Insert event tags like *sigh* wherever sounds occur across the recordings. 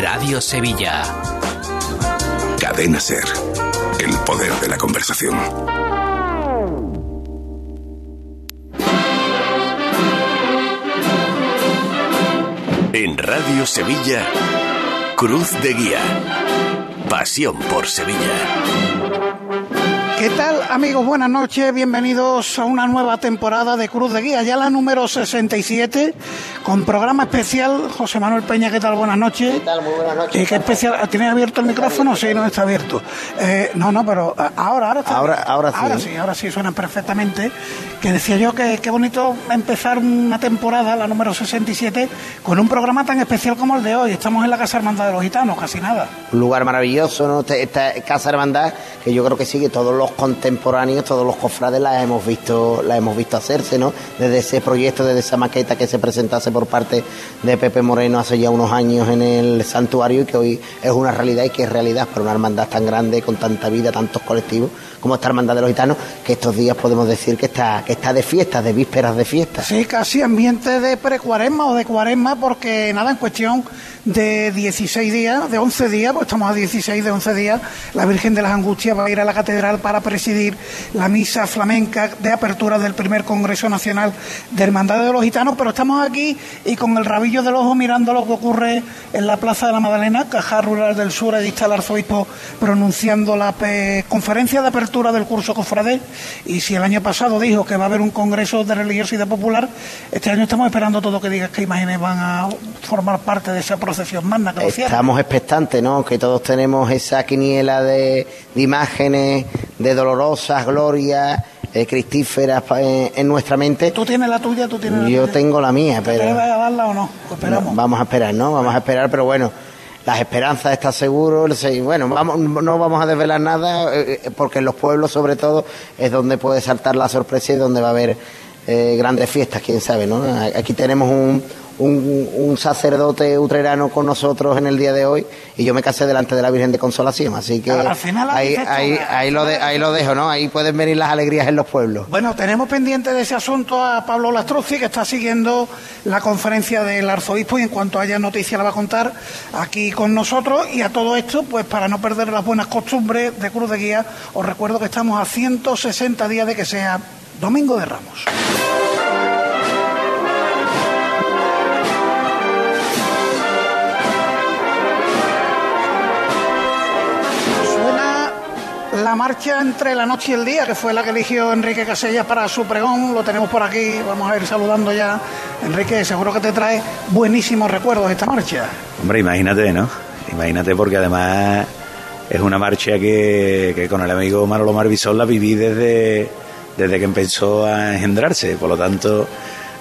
Radio Sevilla. Cadena Ser. El poder de la conversación. En Radio Sevilla, Cruz de Guía. Pasión por Sevilla. ¿Qué tal amigos? Buenas noches, bienvenidos a una nueva temporada de Cruz de Guía, ya la número 67, con programa especial. José Manuel Peña, ¿qué tal? Buenas noches. ¿Qué tal? Muy buenas noches. ¿Y qué especial? ¿Tiene abierto el micrófono? Sí, no está abierto. Eh, no, no, pero ahora, ahora está Ahora, ahora sí. Ahora sí, ahora sí suena perfectamente. Que decía yo que qué bonito empezar una temporada, la número 67, con un programa tan especial como el de hoy. Estamos en la Casa Hermandad de los Gitanos, casi nada. Un lugar maravilloso, ¿no? Esta, esta Casa Hermandad, que yo creo que sí, que todos los contemporáneos, todos los cofrades la hemos visto, la hemos visto hacerse, ¿no? Desde ese proyecto, desde esa maqueta que se presentase por parte de Pepe Moreno hace ya unos años en el santuario y que hoy es una realidad y que es realidad para una hermandad tan grande, con tanta vida, tantos colectivos, como esta hermandad de los gitanos, que estos días podemos decir que está, que está de fiesta, de vísperas de fiesta. Sí, casi ambiente de precuaresma o de cuaresma, porque nada, en cuestión de 16 días, de 11 días, pues estamos a 16 de 11 días, la Virgen de las Angustias va a ir a la catedral para presidir la misa flamenca de apertura del primer Congreso Nacional de Hermandad de los Gitanos, pero estamos aquí y con el rabillo del ojo mirando lo que ocurre en la Plaza de la Magdalena, Caja Rural del Sur, allí está el arzobispo pronunciando la conferencia de apertura del curso Cofrade, y si el año pasado dijo que va a haber un Congreso de Religiosidad Popular, este año estamos esperando todo que diga qué imágenes van a formar parte de esa procesión magna que. Estamos expectantes, ¿no? Que todos tenemos esa quiniela de, de imágenes, de dolorosas glorias, eh, cristíferas en, nuestra mente. ¿Tú tienes la tuya? ¿Tú tienes la Yo tuya? tengo la mía, ¿Te pero vas a darla o no? Esperamos. no, vamos a esperar, ¿no? Vamos a esperar, pero bueno, las esperanzas están seguros. sí, Bueno, vamos, no vamos a desvelar nada, eh, eh, porque en los pueblos, sobre todo, es donde puede saltar la sorpresa y donde va a haber grandes fiestas, quién sabe, ¿no? Aquí tenemos un, un, un sacerdote utrerano con nosotros en el día de hoy y yo me casé delante de la Virgen de Consolación, así que Al final ahí, habéis hecho ahí, una- ahí, lo de- ahí lo dejo, ¿no? Ahí pueden venir las alegrías en los pueblos. Bueno, tenemos pendiente de ese asunto a Pablo Lastruzzi, que está siguiendo la conferencia del arzobispo y en cuanto haya noticia la va a contar aquí con nosotros. Y a todo esto, pues para no perder las buenas costumbres de Cruz de Guía, os recuerdo que estamos a 160 días de que sea Domingo de Ramos. La marcha entre la noche y el día, que fue la que eligió Enrique Casellas para su pregón. Lo tenemos por aquí, vamos a ir saludando ya. Enrique, seguro que te trae buenísimos recuerdos esta marcha. Hombre, imagínate, ¿no? Imagínate porque además es una marcha que, que con el amigo Manolo Marvisol la viví desde, desde que empezó a engendrarse. Por lo tanto,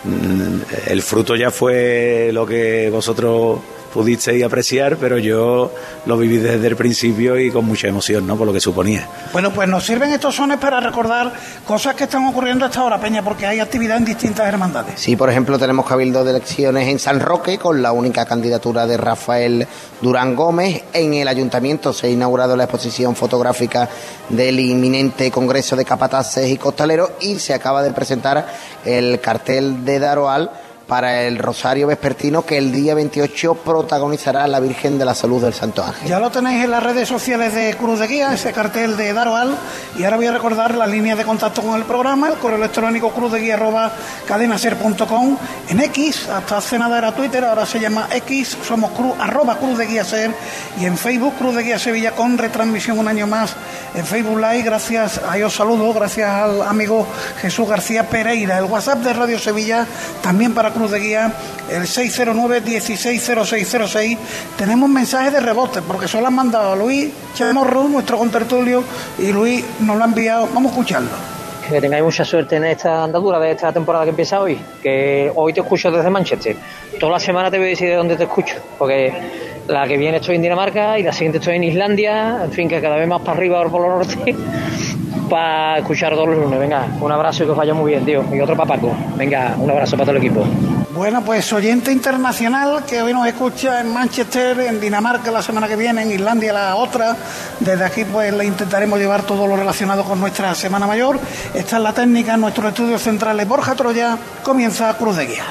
mm, el fruto ya fue lo que vosotros pudisteis apreciar, pero yo lo viví desde el principio y con mucha emoción, ¿no? Por lo que suponía. Bueno, pues nos sirven estos sones para recordar cosas que están ocurriendo a esta hora, Peña, porque hay actividad en distintas hermandades. Sí, por ejemplo, tenemos cabildo de elecciones en San Roque con la única candidatura de Rafael Durán Gómez. En el ayuntamiento se ha inaugurado la exposición fotográfica del inminente Congreso de Capataces y Costaleros y se acaba de presentar el cartel de Daroal para el Rosario Vespertino que el día 28 protagonizará la Virgen de la Salud del Santo Ángel. Ya lo tenéis en las redes sociales de Cruz de Guía, ese cartel de Daroal. Y ahora voy a recordar las líneas de contacto con el programa, el correo electrónico cruzdeguía.cadenaser.com, en X, hasta hace nada era Twitter, ahora se llama X, somos cruz, arroba Cruz de Guía Ser, y en Facebook Cruz de Guía Sevilla con retransmisión un año más en Facebook Live. Gracias, ahí os saludo, gracias al amigo Jesús García Pereira. El WhatsApp de Radio Sevilla, también para Cruz de Guía, el 609-160606. Tenemos mensajes de rebote, porque solo han mandado a Luis Chamorro, nuestro contertulio, y Luis nos lo ha enviado. Vamos a escucharlo. Que tengáis mucha suerte en esta andadura de esta temporada que empieza hoy. Que hoy te escucho desde Manchester. Toda la semana te voy a decir de dónde te escucho. Porque la que viene estoy en Dinamarca y la siguiente estoy en Islandia. En fin, que cada vez más para arriba por lo norte. Para escuchar todos los lunes. Venga, un abrazo y que os vaya muy bien, tío. Y otro para Paco. Venga, un abrazo para todo el equipo. Bueno, pues oyente internacional que hoy nos escucha en Manchester, en Dinamarca la semana que viene, en Islandia la otra. Desde aquí pues le intentaremos llevar todo lo relacionado con nuestra Semana Mayor. Esta es la técnica en nuestros estudios centrales. Borja Troya comienza Cruz de Guía.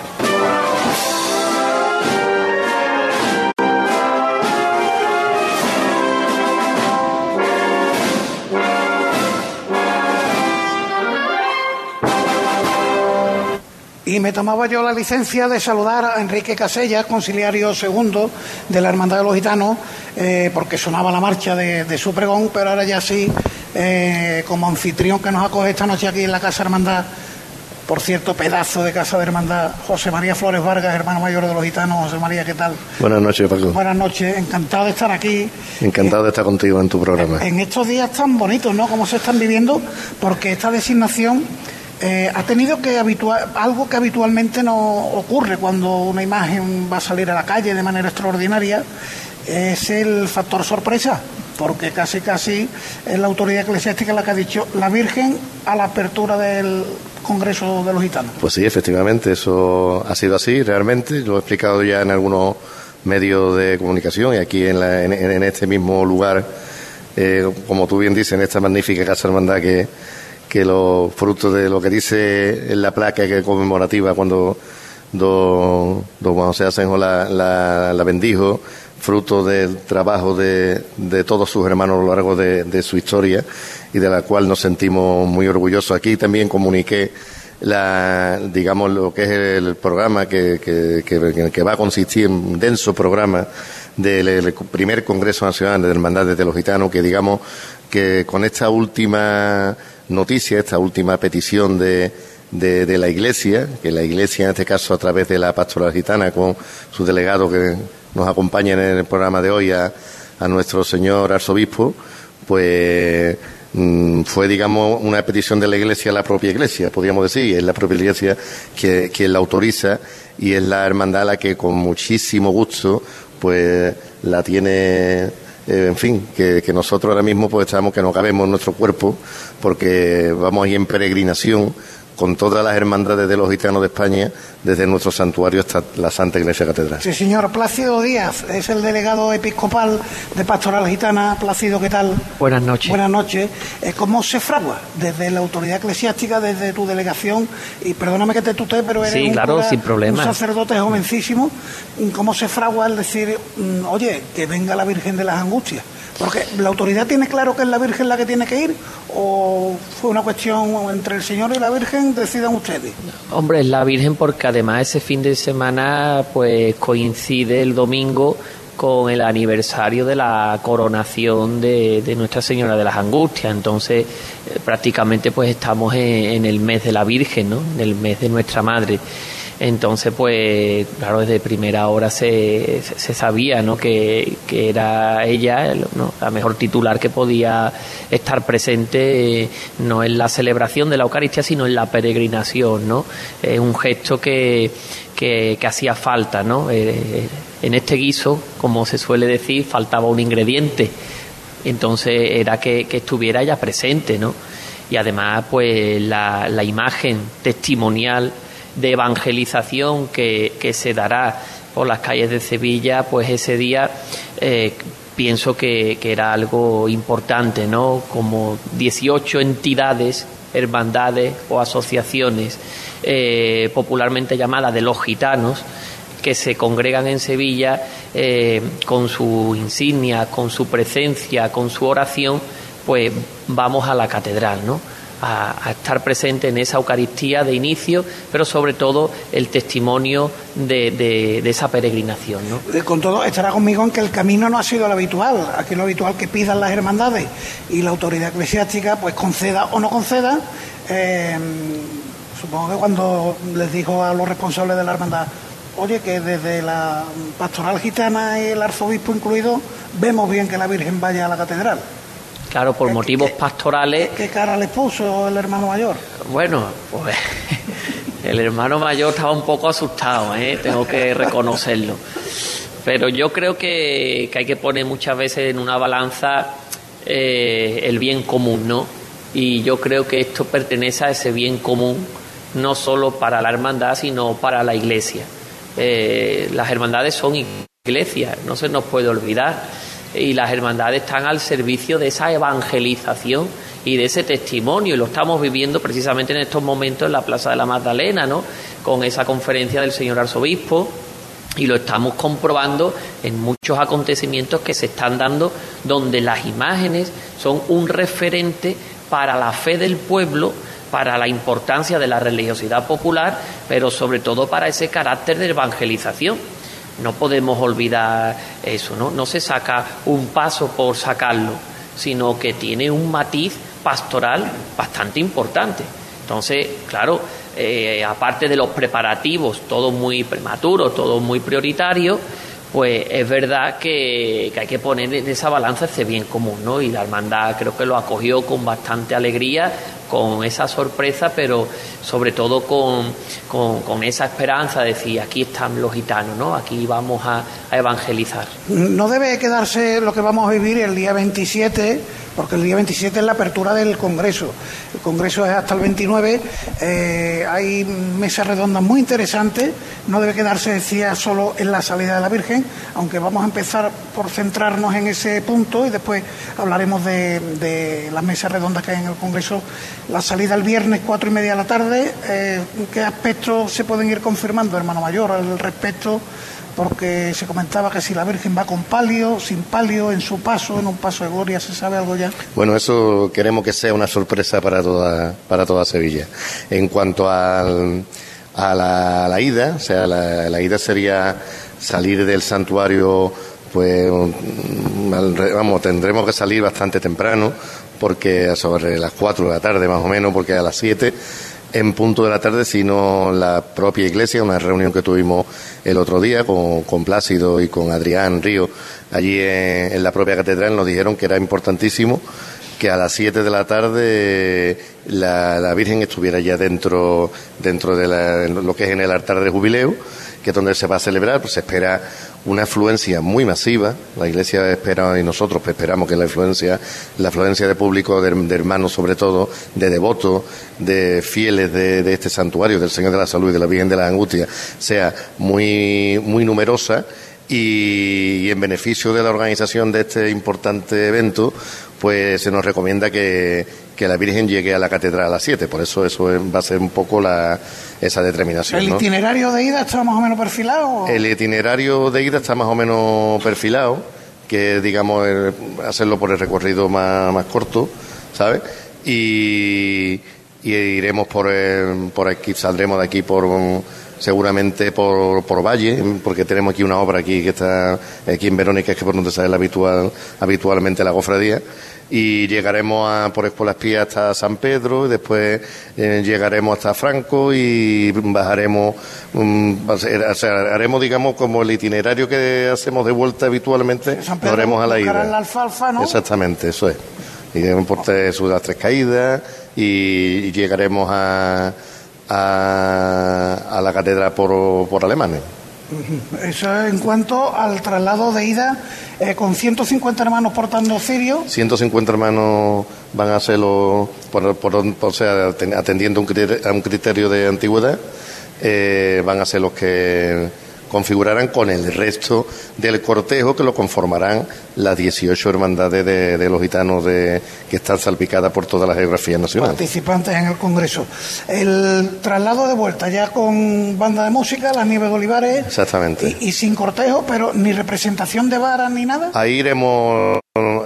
Me tomaba yo la licencia de saludar a Enrique Casellas, conciliario segundo de la Hermandad de los Gitanos, eh, porque sonaba la marcha de, su pregón, pero ahora ya sí, eh, como anfitrión que nos acoge esta noche aquí en la Casa Hermandad, por cierto, pedazo de Casa de Hermandad, José María Flores Vargas, hermano mayor de los gitanos. José María, ¿qué tal? Buenas noches, Paco. Buenas noches, encantado de estar aquí. Encantado de estar contigo en tu programa. En, estos días tan bonitos, ¿no? Como se están viviendo, porque esta designación eh, ha tenido que habituar, algo que habitualmente no ocurre cuando una imagen va a salir a la calle de manera extraordinaria, es el factor sorpresa porque casi casi es la autoridad eclesiástica la que ha dicho la Virgen a la apertura del Congreso de los Gitanos. Pues sí, efectivamente, eso ha sido así realmente, lo he explicado ya en algunos medios de comunicación y aquí en, en, este mismo lugar, eh, como tú bien dices, en esta magnífica casa hermandad que, que los frutos de lo que dice en la placa que conmemorativa cuando don, Juan José Asenjo la, la, la bendijo, fruto del trabajo de, de, todos sus hermanos a lo largo de, su historia y de la cual nos sentimos muy orgullosos. Aquí también comuniqué la, digamos, lo que es el programa que, que, que, va a consistir en un denso programa del primer Congreso Nacional de Hermandades de los Gitanos, que digamos que con esta última noticia, esta última petición de, de, la Iglesia, que la Iglesia en este caso a través de la Pastoral Gitana con su delegado que nos acompaña en el programa de hoy a, nuestro señor arzobispo, pues mm, fue, digamos, una petición de la Iglesia a la propia Iglesia, podríamos decir, es la propia Iglesia que, quien la autoriza y es la hermandad la que con muchísimo gusto pues la tiene eh, en fin, que, que, nosotros ahora mismo pues estamos que no cabemos en nuestro cuerpo porque vamos ahí en peregrinación con todas las hermandades de los gitanos de España, desde nuestro santuario hasta la Santa Iglesia Catedral. Sí, señor. Plácido Díaz es el delegado episcopal de Pastoral Gitana. Plácido, ¿qué tal? Buenas noches. Buenas noches. Eh, ¿Cómo se fragua desde la autoridad eclesiástica, desde tu delegación? Y perdóname que te tutee, pero eres sí, claro, sin problema. un sacerdote jovencísimo. ¿Cómo se fragua el decir, mm, oye, que venga la Virgen de las Angustias? Porque la autoridad tiene claro que es la Virgen la que tiene que ir o fue una cuestión entre el Señor y la Virgen, decidan ustedes. Hombre, es la Virgen porque además ese fin de semana pues coincide el domingo con el aniversario de la coronación de, Nuestra Señora de las Angustias. Entonces, eh, prácticamente pues estamos en, en, el mes de la Virgen, ¿no? En el mes de nuestra Madre. Entonces, pues, claro, desde primera hora se, se sabía ¿no? que, era ella la mejor titular que podía estar presente, eh, no en la celebración de la Eucaristía, sino en la peregrinación, ¿no? Es un gesto que, que, hacía falta, ¿no? Eh, en este guiso, como se suele decir, faltaba un ingrediente. Entonces era que, que estuviera ella presente, ¿no? Y además, pues, la, la imagen testimonial de evangelización que, que se dará por las calles de Sevilla, pues ese día eh, pienso que, que, era algo importante, ¿no? Como 18 entidades, hermandades o asociaciones eh, popularmente llamadas de los gitanos, que se congregan en Sevilla eh, con su insignia, con su presencia, con su oración, pues vamos a la catedral, ¿no? A, estar presente en esa Eucaristía de inicio, pero sobre todo el testimonio de, esa peregrinación. con todo, estará conmigo en que el camino no ha sido lo habitual, aquí lo habitual que pidan las hermandades y la autoridad eclesiástica pues conceda o no conceda. Eh, supongo que cuando les dijo a los responsables de la hermandad, oye, que desde la pastoral gitana y el arzobispo incluido, vemos bien que la Virgen vaya a la catedral. Claro, por motivos pastorales. ¿Qué cara le puso el hermano mayor? Bueno, pues *laughs* el hermano mayor estaba un poco asustado, ¿eh? tengo que *laughs* reconocerlo. Pero yo creo que, hay que poner muchas veces en una balanza eh, el bien común, ¿no? Y yo creo que esto pertenece a ese bien común, no solo para la hermandad, sino para la iglesia. Eh, las hermandades son iglesias, no se nos puede olvidar y las hermandades están al servicio de esa evangelización y de ese testimonio y lo estamos viviendo precisamente en estos momentos en la Plaza de la Magdalena, ¿no? Con esa conferencia del señor arzobispo y lo estamos comprobando en muchos acontecimientos que se están dando donde las imágenes son un referente para la fe del pueblo para la importancia de la religiosidad popular, pero sobre todo para ese carácter de evangelización. No podemos olvidar eso, ¿no? No se saca un paso por sacarlo, sino que tiene un matiz pastoral bastante importante. Entonces, claro, eh, aparte de los preparativos, todo muy prematuro, todo muy prioritario, pues es verdad que, hay que poner en esa balanza ese bien común, ¿no? Y la hermandad creo que lo acogió con bastante alegría, con esa sorpresa, pero sobre todo con, con, esa esperanza de decir, aquí están los gitanos, ¿no? Aquí vamos a, a evangelizar. No debe quedarse lo que vamos a vivir el día 27 porque el día 27 es la apertura del Congreso. El Congreso es hasta el 29. Eh, hay mesas redondas muy interesantes. No debe quedarse, decía, solo en la salida de la Virgen, aunque vamos a empezar por centrarnos en ese punto y después hablaremos de, las mesas redondas que hay en el Congreso. La salida el viernes, cuatro y media de la tarde. Eh, ¿Qué aspectos se pueden ir confirmando, hermano mayor, al respecto? Porque se comentaba que si la Virgen va con palio, sin palio, en su paso, en un paso de gloria, ¿se sabe algo ya? Bueno, eso queremos que sea una sorpresa para toda, para toda Sevilla. En cuanto al, a la, ida, o sea, la, ida sería salir del santuario pues vamos, tendremos que salir bastante temprano, porque sobre las 4 de la tarde más o menos, porque a las 7 en punto de la tarde, sino la propia iglesia, una reunión que tuvimos el otro día con, con Plácido y con Adrián Río, allí en, la propia catedral, nos dijeron que era importantísimo que a las 7 de la tarde la, la, Virgen estuviera ya dentro, dentro de lo que es en el altar de jubileo, que es donde se va a celebrar, pues se espera una afluencia muy masiva. La Iglesia espera y nosotros esperamos que la afluencia, la afluencia de público, de, hermanos sobre todo, de devotos, de fieles de, este santuario del Señor de la Salud y de la Virgen de la Angustia sea muy, muy numerosa. y en beneficio de la organización de este importante evento, pues se nos recomienda que, la Virgen llegue a la catedral a las 7. Por eso eso va a ser un poco la, esa determinación. ¿El itinerario de ida está más o menos perfilado? El itinerario de ida está más o menos perfilado, que digamos hacerlo por el recorrido más, más corto, ¿sabes? Y, iremos por, por aquí, saldremos de aquí por seguramente por, por Valle, porque tenemos aquí una obra aquí que está aquí en Verónica, que es por donde sale habitual, habitualmente la cofradía y llegaremos a, por Escuela Espía hasta San Pedro y después eh, llegaremos hasta Franco y bajaremos, um, o sea, haremos digamos como el itinerario que hacemos de vuelta habitualmente, lo haremos a la ida. La alfalfa, ¿no? Exactamente, eso es. Iremos por las tres caídas y llegaremos a a, la catedral por, por Alemania. Eso en cuanto al traslado de ida, eh, con 150 hermanos portando cirio. 150 hermanos van a hacerlo, por, por, o sea, atendiendo un criterio, a un criterio de antigüedad, eh, van a ser los que configurarán con el resto del cortejo que lo conformarán las 18 hermandades de, los gitanos de, que están salpicadas por todas las geografías nacionales. Participantes en el Congreso. El traslado de vuelta ya con banda de música, las Nieves de Olivares. Exactamente. Y, sin cortejo, pero ni representación de varas ni nada. Ahí iremos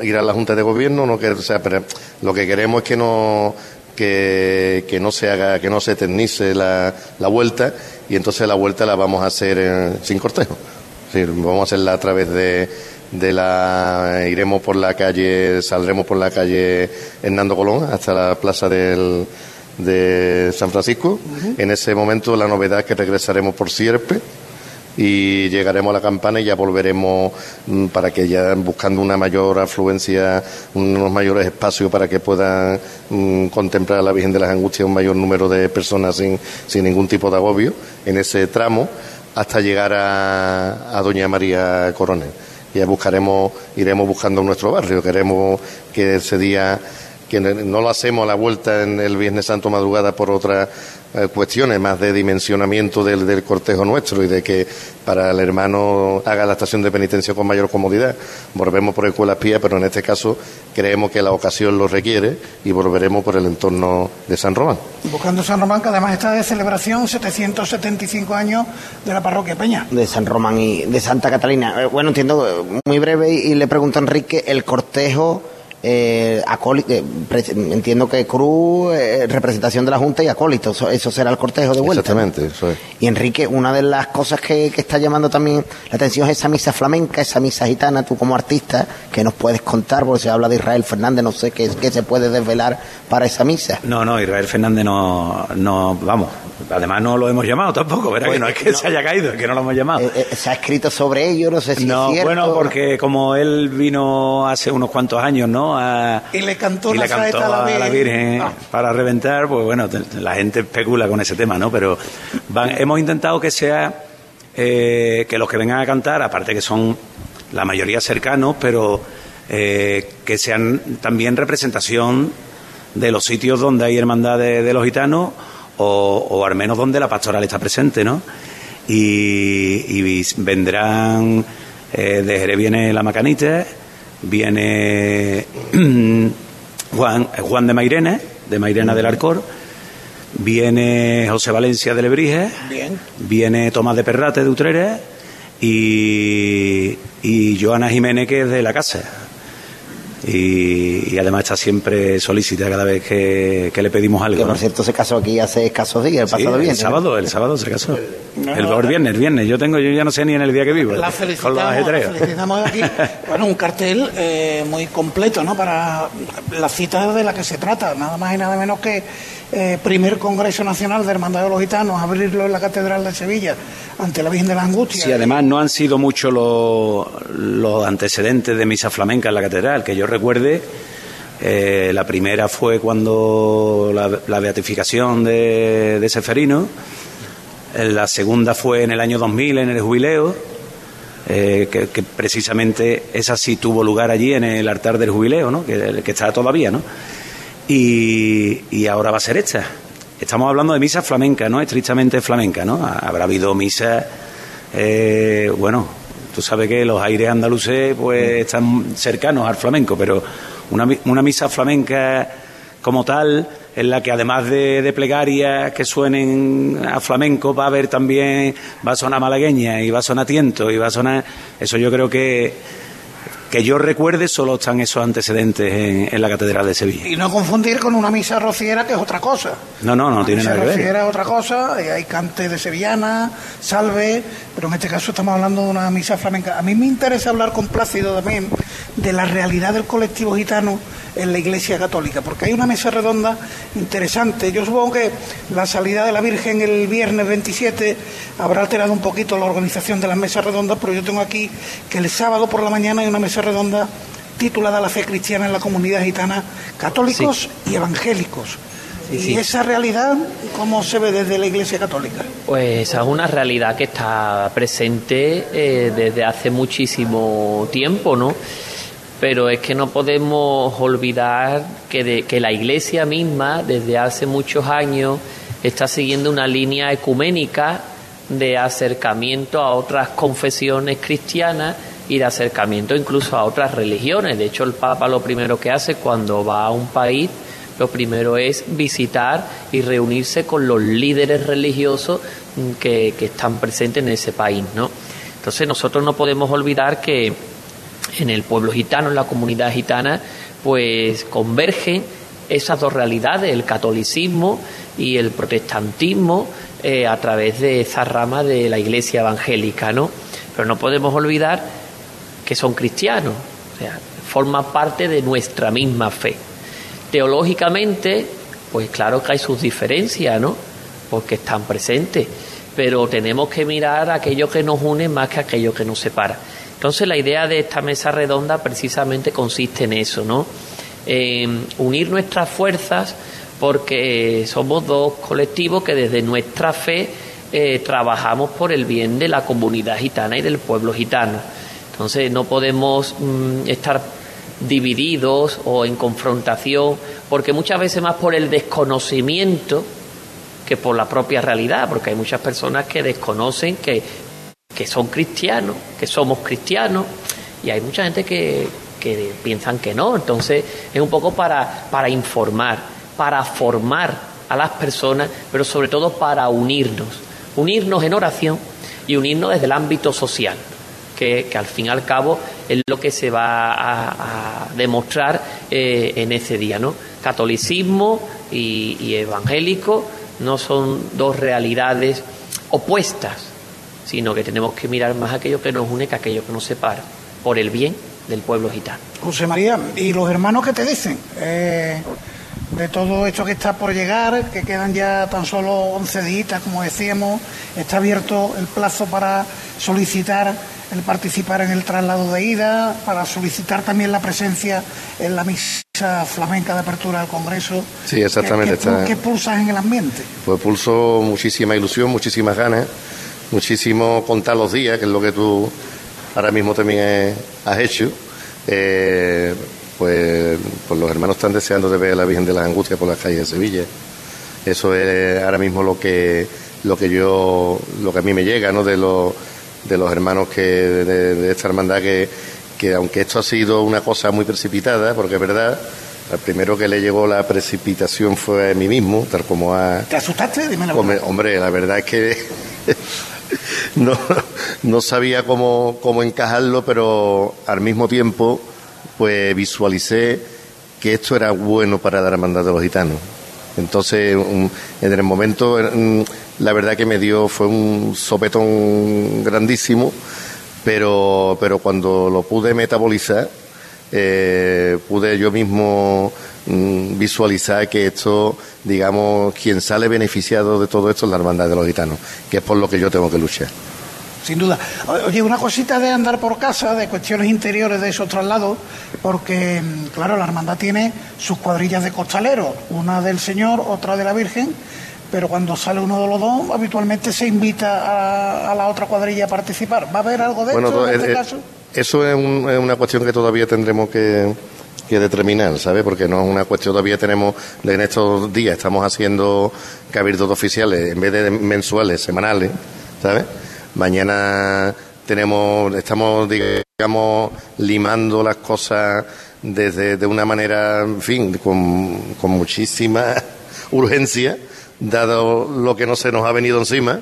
ir a la Junta de Gobierno, no que, sea, pero lo que queremos es que no que, que no se haga, que no se eternice la, la vuelta y entonces la vuelta la vamos a hacer eh, sin cortejo. vamos a hacerla a través de, de la iremos por la calle, saldremos por la calle Hernando Colón hasta la plaza del, de San Francisco. En ese momento la novedad es que regresaremos por Sierpe y llegaremos a la campana y ya volveremos mm, para que ya buscando una mayor afluencia, unos mayores espacios para que puedan mm, contemplar a la Virgen de las Angustias un mayor número de personas sin, sin ningún tipo de agobio en ese tramo hasta llegar a, a Doña María Coronel. Ya buscaremos, iremos buscando nuestro barrio, queremos que ese día que no lo hacemos a la vuelta en el Viernes Santo madrugada por otras eh, cuestiones más de dimensionamiento del, del, cortejo nuestro y de que para el hermano haga la estación de penitencia con mayor comodidad. Volvemos por Escuela Espía, pero en este caso creemos que la ocasión lo requiere y volveremos por el entorno de San Román. Buscando San Román, que además está de celebración 775 años de la parroquia Peña. De San Román y de Santa Catalina. Eh, bueno, entiendo, muy breve, y le pregunto a Enrique, el cortejo eh, acólito, eh, entiendo que cruz, eh, representación de la Junta y acólito, eso, eso será el cortejo de vuelta. Exactamente, eso es. Y Enrique, una de las cosas que, que está llamando también la atención es esa misa flamenca, esa misa gitana, tú como artista, que nos puedes contar, porque se habla de Israel Fernández, no sé qué, qué se puede desvelar para esa misa. No, no, Israel Fernández no, no, vamos, además no lo hemos llamado tampoco, ¿verdad? Pues, que no es que no. se haya caído, es que no lo hemos llamado. Eh, eh, se ha escrito sobre ello, no sé si no, es cierto. bueno, porque como él vino hace unos cuantos años, ¿no? A- Y le cantó y una le cantó saeta a la Virgen. Ah. para reventar, pues bueno, la gente especula con ese tema, ¿no? Pero van- hemos intentado que sea, eh, que los que vengan a cantar, aparte que son la mayoría cercanos, pero eh, que sean también representación de los sitios donde hay hermandad de, de los gitanos o, o al menos donde la pastoral está presente, ¿no? Y, y vendrán, eh, de Jerez viene la Macanita, viene *clears throat* Juan, Juan de Mairena, de Mairena del Arcor, viene José Valencia de Lebrige, viene Tomás de Perrate de Utrera. Y, y Joana Jiménez que es de la casa. Y, y además está siempre solícita cada vez que, que le pedimos algo. Que ¿no? por cierto se casó aquí hace escasos días, el Sí, pasado el viernes. sábado, el sábado se casó. No, el, no, el viernes, el viernes. Yo tengo, yo ya no sé ni en el día que vivo. La con los felicitamos, la felicitamos aquí. Bueno, un cartel eh, muy completo, ¿no? Para la cita de la que se trata, nada más y nada menos que eh, primer Congreso Nacional de Hermandad de los Gitanos, abrirlo en la Catedral de Sevilla ante la Virgen de la Angustia. Sí, además no han sido muchos los, antecedentes de misa flamenca en la catedral. Que yo recuerde, eh, la primera fue cuando la, beatificación de, de Seferino, eh, la segunda fue en el año 2000 en el jubileo, que, que precisamente esa sí tuvo lugar allí en el altar del jubileo, ¿no? que, que está todavía, ¿no? Y, y ahora va a ser esta. Estamos hablando de misa flamenca, no estrictamente flamenca, ¿no? Habrá habido misas, eh, bueno, tú sabes que los aires andaluces pues están cercanos al flamenco, pero una, una misa flamenca como tal, en la que además de, de plegarias que suenen a flamenco, va a haber también, va a sonar malagueña y va a sonar tiento y va a sonar, eso yo creo que que yo recuerde solo están esos antecedentes en, en la Catedral de Sevilla. Y no confundir con una misa rociera, que es otra cosa. No, no, no Una tiene misa nada que ver. rociera es otra cosa, eh, hay cante de sevillana, salve, pero en este caso estamos hablando de una misa flamenca. A mí me interesa hablar con Plácido también de la realidad del colectivo gitano en la Iglesia Católica, porque hay una mesa redonda interesante. Yo supongo que la salida de la Virgen el viernes 27 habrá alterado un poquito la organización de las mesas redondas, pero yo tengo aquí que el sábado por la mañana hay una mesa redonda titulada La fe cristiana en la comunidad gitana, católicos y evangélicos. Sí, y esa realidad, ¿cómo se ve desde la Iglesia Católica? Pues esa es una realidad que está presente eh, desde hace muchísimo tiempo, ¿no? Pero es que no podemos olvidar que, de- que la Iglesia misma, desde hace muchos años, está siguiendo una línea ecuménica de acercamiento a otras confesiones cristianas y de acercamiento incluso a otras religiones. De hecho, el Papa lo primero que hace cuando va a un país lo primero es visitar y reunirse con los líderes religiosos que, que están presentes en ese país, ¿no? Entonces nosotros no podemos olvidar que en el pueblo gitano, en la comunidad gitana, pues convergen esas dos realidades, el catolicismo y el protestantismo, eh, a través de esa rama de la iglesia evangélica, ¿no? Pero no podemos olvidar que son cristianos, o sea, forman parte de nuestra misma fe. Teológicamente, pues claro que hay sus diferencias, ¿no? Porque están presentes, pero tenemos que mirar aquello que nos une más que aquello que nos separa. Entonces la idea de esta mesa redonda precisamente consiste en eso, ¿no? En unir nuestras fuerzas porque somos dos colectivos que desde nuestra fe eh, trabajamos por el bien de la comunidad gitana y del pueblo gitano. Entonces no podemos mm, estar divididos o en confrontación, porque muchas veces más por el desconocimiento que por la propia realidad, porque hay muchas personas que desconocen que, que son cristianos, que somos cristianos, y hay mucha gente que, que piensan que no. Entonces es un poco para, para informar, para formar a las personas, pero sobre todo para unirnos, unirnos en oración y unirnos desde el ámbito social, que, que al fin y al cabo es lo que se va a, demostrar eh, en ese día, ¿no? Catolicismo y evangélico no son dos realidades opuestas, sino que tenemos que mirar más aquello que nos une que aquello que nos separa, por el bien del pueblo gitano. José María, ¿y los hermanos qué te dicen? Eh, de todo esto que está por llegar, que quedan ya tan solo 11 días, como decíamos, está abierto el plazo para solicitar el participar en el traslado de ida, para solicitar también la presencia en la misa flamenca de apertura del Congreso. Sí, exactamente. ¿Qué, qué pulsas en el ambiente? Pues pulso muchísima ilusión, muchísimas ganas, muchísimo contar los días, que es lo que tú ahora mismo también has hecho. Eh, pues, pues, los hermanos están deseando de ver a la Virgen de las Angustias por las calles de Sevilla. Eso es ahora mismo lo que lo que yo lo que a mí me llega, ¿no? De los de los hermanos que de, esta hermandad que, que aunque esto ha sido una cosa muy precipitada, porque es verdad, al primero que le llegó la precipitación fue a mí mismo, tal como a... ¿Te asustaste? Dime la verdad. Hombre, la verdad es que *laughs* no, no sabía cómo, cómo encajarlo, pero al mismo tiempo pues visualicé que esto era bueno para la hermandad de los gitanos. Entonces, en el momento, la verdad que me dio, fue un sopetón grandísimo, pero, pero cuando lo pude metabolizar, eh, pude yo mismo mm, visualizar que esto, digamos, quien sale beneficiado de todo esto es la hermandad de los gitanos, que es por lo que yo tengo que luchar sin duda. Oye, una cosita de andar por casa, de cuestiones interiores de esos traslados, porque, mm, claro, la hermandad tiene sus cuadrillas de costaleros, una del Señor, otra de la Virgen, pero cuando sale uno de los dos, habitualmente se invita a, la otra cuadrilla a participar. ¿Va a haber algo de esto en este caso? Eso es, una cuestión que todavía tendremos que, determinar, ¿sabes? Porque no es una cuestión, todavía tenemos, en estos días estamos haciendo cabildos oficiales en vez de mensuales, semanales, ¿sabes? Mañana tenemos, estamos, digamos, limando las cosas desde de una manera, en fin, con, con muchísima *laughs* urgencia, dado lo que no se nos ha venido encima.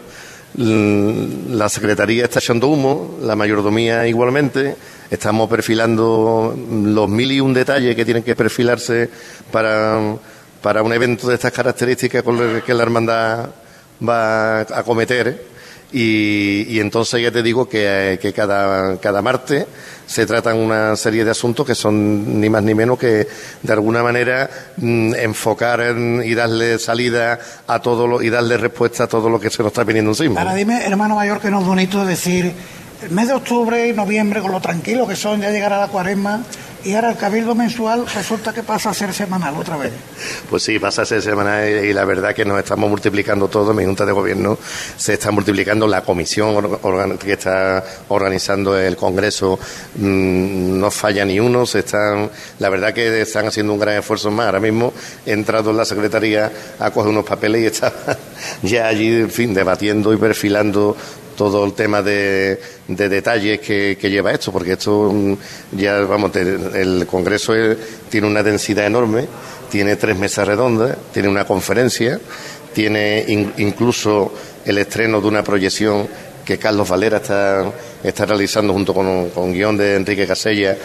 La Secretaría está echando humo, la mayordomía igualmente. Estamos perfilando los mil y un detalles que tienen que perfilarse para, para un evento de estas características con el que la hermandad va a cometer y, entonces ya te digo que, cada, cada martes se tratan una serie de asuntos que son ni más ni menos que de alguna manera mm, enfocar y darle salida a todo lo, y darle respuesta a todo lo que se nos está viniendo encima. Ahora dime, hermano mayor, que no es bonito decir el mes de octubre y noviembre, con lo tranquilo que son, ya llegará la cuaresma, y ahora el cabildo mensual resulta que pasa a ser semanal otra vez. *laughs* Pues sí, pasa a ser semanal y la verdad que nos estamos multiplicando todo. Mi Junta de Gobierno se está multiplicando. La comisión que está organizando el Congreso mm, no falla ni uno. Se están, la verdad que están haciendo un gran esfuerzo más. Ahora mismo he entrado en la Secretaría a coger unos papeles y está *laughs* ya allí, en fin, debatiendo y perfilando todo el tema de, detalles que, lleva esto, porque esto mm, ya, vamos, el Congreso tiene una densidad enorme, tiene tres mesas redondas, tiene una conferencia, tiene incluso el estreno de una proyección que Carlos Valera está, está realizando junto con, con guion de Enrique Casella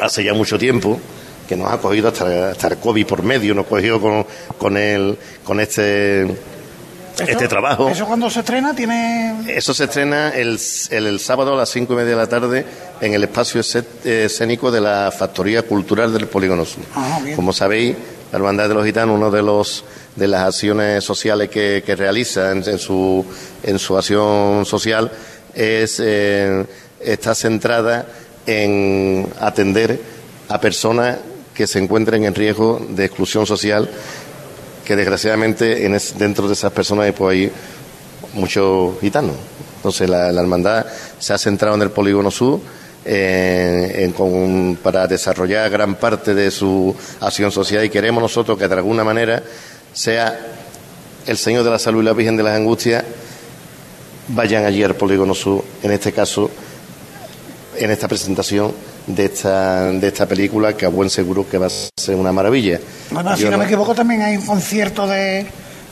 hace ya mucho tiempo que nos ha cogido hasta, hasta el COVID por medio, nos cogió con, con, el, con este este trabajo. ¿Eso cuando se estrena tiene...? Eso se estrena el, el, sábado a las cinco y media de la tarde en el espacio escénico de la Factoría Cultural del Polígono Sur. Ah, Como sabéis, la Hermandad de los Gitanos, uno de los de las acciones sociales que, realiza en, su, en su acción social es eh, está centrada en atender a personas que se encuentren en riesgo de exclusión social que desgraciadamente en dentro de esas personas pues, hay muchos gitanos. Entonces la, hermandad se ha centrado en el polígono sur eh, para desarrollar gran parte de su acción social y queremos nosotros que de alguna manera sea el Señor de la Salud y la Virgen de las Angustias vayan allí al polígono sur, en este caso, en esta presentación de esta, de esta película que a buen seguro que va a ser una maravilla. Bueno, si no, me equivoco también hay un concierto de,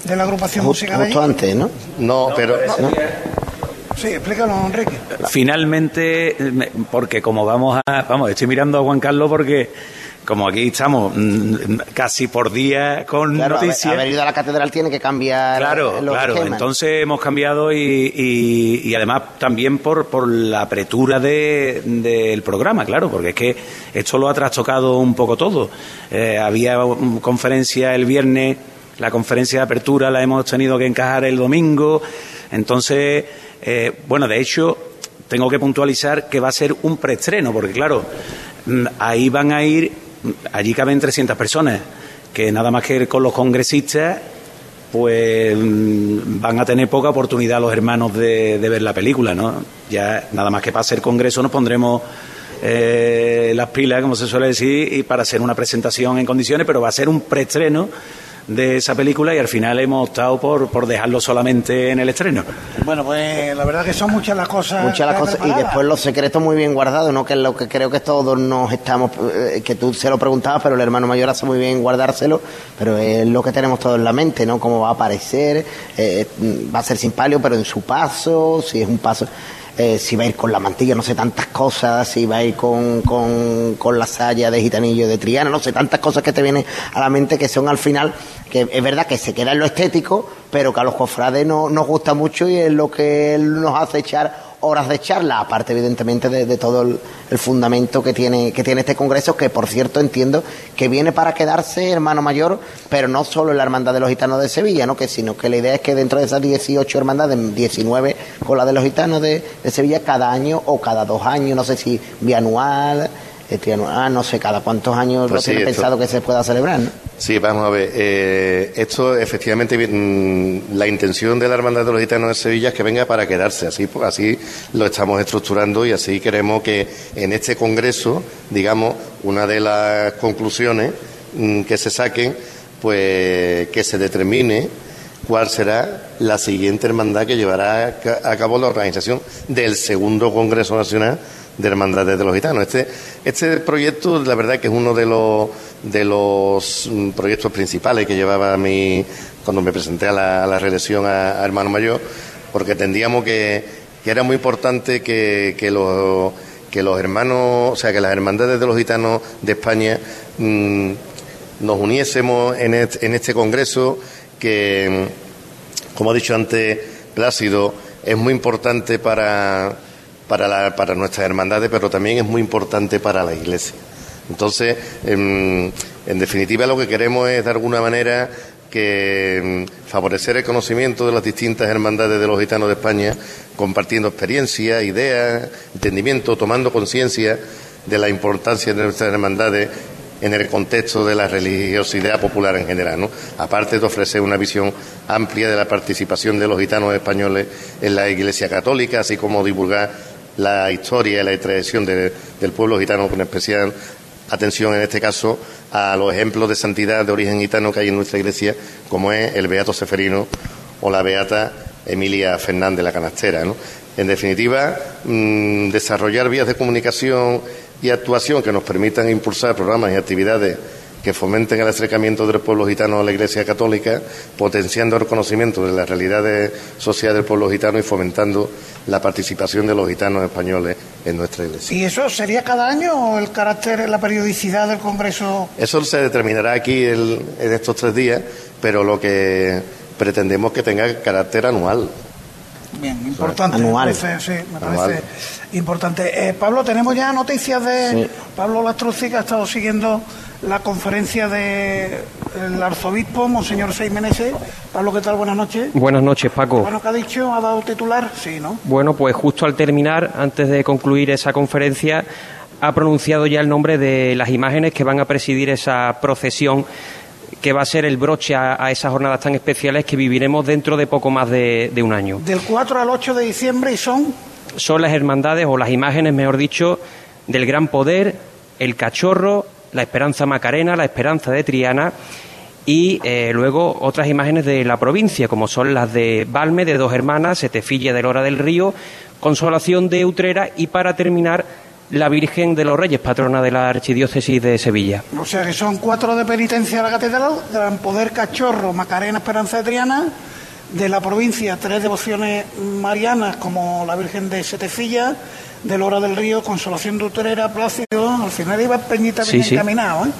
de la agrupación musical justo antes, ¿no? No, pero... Sí, explícalo, Enrique. Finalmente, porque como vamos a... Vamos, estoy mirando a Juan Carlos porque como aquí estamos mm, casi por día con Claro, haber- noticias... haber ido a la catedral tiene que cambiar Claro, los claro. esquemas. Entonces hemos cambiado y, y- y además también por, por la apertura de- del programa, claro, porque es que esto lo ha trastocado un poco todo. Eh, había mm, conferencia el viernes, la conferencia de apertura la hemos tenido que encajar el domingo. Entonces, eh, bueno, de hecho, tengo que puntualizar que va a ser un preestreno, porque claro, mm, ahí van a ir, mm, allí caben 300 personas, que nada más que con los congresistas pues mm, van a tener poca oportunidad los hermanos de, ver la película, ¿no? Ya nada más que para hacer congreso nos pondremos eh, las pilas, como se suele decir, y para hacer una presentación en condiciones, pero va a ser un preestreno de esa película y al final hemos optado por, por dejarlo solamente en el estreno. Bueno, pues la verdad que son muchas las cosas. Muchas las cosas y después los secretos muy bien guardados, ¿no? Que es lo que creo que todos nos estamos, eh, que tú se lo preguntabas, pero el hermano mayor hace muy bien guardárselo, pero es lo que tenemos todo en la mente, ¿no? Cómo va a aparecer, eh, va a ser sin palio, pero en su paso, si es un paso, eh, si va a ir con la mantilla, no sé, tantas cosas, si va a ir con, con, con la saya de gitanillo de Triana, no sé, tantas cosas que te vienen a la mente que son al final, que es verdad que se queda en lo estético, pero que a los cofrades no, nos gusta mucho y es lo que nos hace echar horas de charla, aparte evidentemente de, todo el, el fundamento que tiene, que tiene este congreso, que por cierto entiendo que viene para quedarse hermano mayor, pero no solo en la hermandad de los gitanos de Sevilla, ¿no? que sino que la idea es que dentro de esas 18 hermandades, 19 con la de los gitanos de, de Sevilla, cada año o cada dos años, no sé si bianual, eh, trianual, no sé cada cuántos años Pues lo sí, tiene esto- pensado que se pueda celebrar. ¿no? Sí, vamos a ver. eh, esto, efectivamente, mm, la intención de la Hermandad de los Gitanos de Sevilla es que venga para quedarse. Así, pues, así lo estamos estructurando y así queremos que en este congreso, digamos, una de las conclusiones mm, que se saquen, pues que se determine cuál será la siguiente hermandad que llevará a cabo la organización del segundo Congreso Nacional de Hermandades de los Gitanos. Este, este proyecto, la verdad que es uno de los, de los mm, proyectos principales que llevaba a mí cuando me presenté a la, reelección a, hermano mayor, porque entendíamos que, que era muy importante que, que los que los hermanos, o sea, que las hermandades de los gitanos de España mm, nos uniésemos en en este congreso que, mm, como ha dicho antes Plácido, es muy importante para, para, la- para nuestras hermandades, pero también es muy importante para la Iglesia. Entonces, en, en definitiva, lo que queremos es, de alguna manera, que mm, favorecer el conocimiento de las distintas hermandades de los gitanos de España, compartiendo experiencias, ideas, entendimiento, tomando conciencia de la importancia de nuestras hermandades en el contexto de la religiosidad popular en general, ¿no? Aparte de ofrecer una visión amplia de la participación de los gitanos españoles en la Iglesia Católica, así como divulgar la historia y la tradición de- del pueblo gitano con especial atención en este caso a los ejemplos de santidad de origen gitano que hay en nuestra iglesia, como es el Beato Seferino o la Beata Emilia Fernández la Canastera. ¿no? En definitiva, mm, desarrollar vías de comunicación y actuación que nos permitan impulsar programas y actividades que fomenten el acercamiento del pueblo gitano a la Iglesia Católica, potenciando el conocimiento de las realidades sociales del pueblo gitano y fomentando la participación de los gitanos españoles en nuestra Iglesia. ¿Y eso sería cada año o el carácter, la periodicidad del Congreso? Eso se determinará aquí el- en estos tres días, pero lo que pretendemos que tenga carácter anual. Bien, importante. Anual. Me parece, sí, me Anual. parece importante. Eh, Pablo, tenemos ya noticias de Sí. Pablo Lastruzzi, que ha estado siguiendo la conferencia del arzobispo, Monseñor Seis Meneses. Pablo, ¿qué tal? Buenas noches. Buenas noches, Paco. Bueno, ¿qué ha dicho? ¿Ha dado titular? Sí, ¿no? Bueno, pues justo al terminar, antes de concluir esa conferencia, ha pronunciado ya el nombre de las imágenes que van a presidir esa procesión que va a ser el broche a, a esas jornadas tan especiales que viviremos dentro de poco más de, de un año. Del 4 al 8 de diciembre y son Son las hermandades, o las imágenes, mejor dicho, del Gran Poder, el Cachorro, la Esperanza Macarena, la Esperanza de Triana y eh, luego otras imágenes de la provincia, como son las de Balme, de Dos Hermanas, Setefilla de Lora del Río, Consolación de Utrera y para terminar la Virgen de los Reyes, patrona de la Archidiócesis de Sevilla. O sea que son cuatro de penitencia a la catedral, Gran Poder Cachorro, Macarena Esperanza de Triana, de la provincia, tres devociones marianas como la Virgen de Setefilla, de Lora del Río, Consolación de Utrera, Plácido, al final iba Peñita bien Sí, sí. encaminado, ¿eh?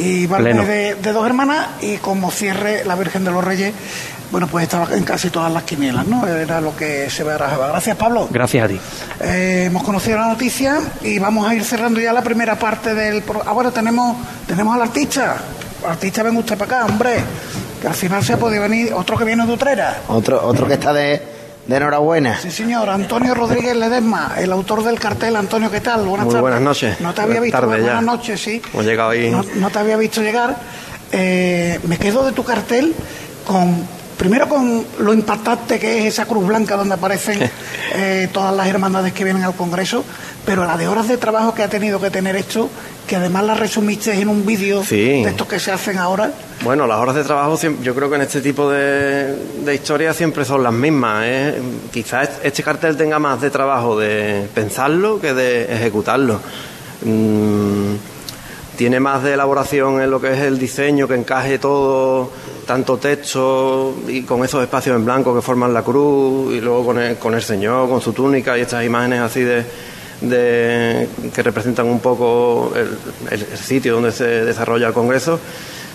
y. Valme de, de dos hermanas y como cierre la Virgen de los Reyes, bueno, pues estaba en casi todas las quinielas, ¿no? Era lo que se barajaba. Gracias, Pablo. Gracias a ti. Eh, hemos conocido la noticia y vamos a ir cerrando ya la primera parte del... pro- Ahora tenemos, tenemos al artista. Artista, ven usted para acá, hombre. Que al final se ha podido venir otro que viene de Utrera. Otro, otro que está de, de enhorabuena. Sí, señor, Antonio Rodríguez Ledesma, el autor del cartel. Antonio, ¿qué tal? Buenas Muy tardes. buenas noches. No te había Buenas visto. tardes ya. buenas noches, sí. Hemos llegado ahí. No, no te había visto llegar. Eh, me quedo de tu cartel con. Primero con lo impactante que es esa cruz blanca donde aparecen *laughs* eh, todas las hermandades que vienen al Congreso, pero la de horas de trabajo que ha tenido que tener esto, que además la resumiste en un vídeo Sí. de estos que se hacen ahora. Bueno, las horas de trabajo yo creo que en este tipo de, de historias siempre son las mismas. ¿eh? Quizás este cartel tenga más de trabajo de pensarlo que de ejecutarlo. Mm, tiene más de elaboración en lo que es el diseño, que encaje todo, tanto texto y con esos espacios en blanco que forman la cruz, y luego con el, con el Señor, con su túnica y estas imágenes así de, de- que representan un poco el, el- el sitio donde se desarrolla el Congreso,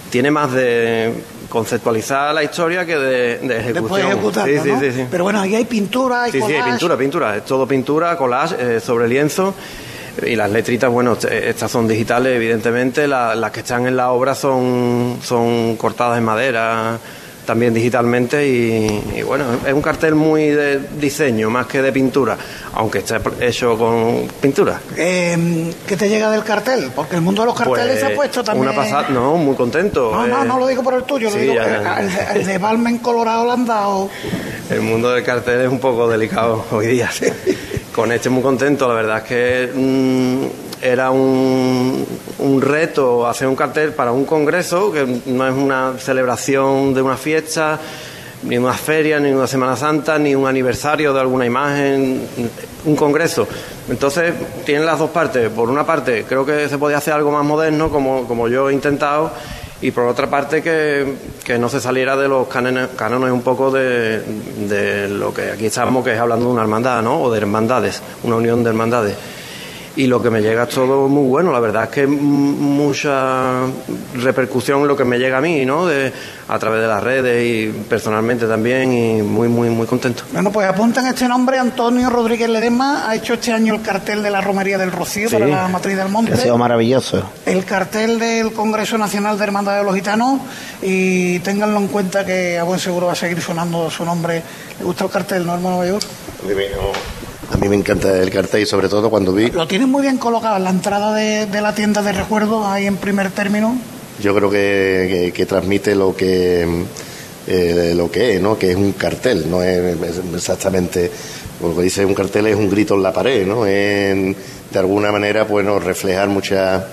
tiene más de conceptualizar la historia que de, de ejecución. De sí, sí, ¿no? sí, sí. Pero bueno, ahí hay pintura, hay Sí, sí, hay pintura, pintura. Es todo pintura, collage eh, sobre lienzo. Y las letritas, bueno, t- estas son digitales, evidentemente. La- las que están en la obra son, son cortadas en madera, también digitalmente. Y, y bueno, es un cartel muy de diseño, más que de pintura, aunque está hecho con pintura. Eh, ¿Qué te llega del cartel? Porque el mundo de los carteles Pues, se ha puesto también. Una pasada, no, muy contento. No, no, eh, no lo digo por el tuyo, lo sí, digo ya, el, el de- Balmen Colorado le han dado. El mundo del cartel es un poco delicado *laughs* hoy día. Con este muy contento, la verdad es que mm, era un, un reto hacer un cartel para un congreso, que no es una celebración de una fiesta, ni una feria, ni una Semana Santa, ni un aniversario de alguna imagen, un congreso. Entonces, tienen las dos partes. Por una parte, creo que se podía hacer algo más moderno, como, como yo he intentado, y por otra parte que, que no se saliera de los cánones, cánones un poco de, de lo que aquí estamos, que es hablando de una hermandad, ¿no? O de hermandades, una unión de hermandades. Y lo que me llega es todo muy bueno, la verdad es que mucha repercusión lo que me llega a mí, ¿no? De, a través de las redes y personalmente también, y muy, muy, muy contento. Bueno, pues apuntan este nombre, Antonio Rodríguez Ledesma, ha hecho este año el cartel de la Romería del Rocío Sí. para la Matriz del Monte. Ha sido maravilloso. el cartel del Congreso Nacional de Hermandad de los Gitanos y ténganlo en cuenta que a buen seguro va a seguir sonando su nombre. ¿Le gusta el cartel, no, hermano mayor? Me, a mí me encanta el cartel y sobre todo cuando vi, Lo tienen muy bien colocado en la entrada de, de la tienda de recuerdos, ahí en primer término. yo creo que, que- que transmite lo que eh, lo que es, ¿no? Que es un cartel, no es exactamente lo que dice un cartel es un grito en la pared, ¿no? En- de alguna manera, bueno, reflejar muchas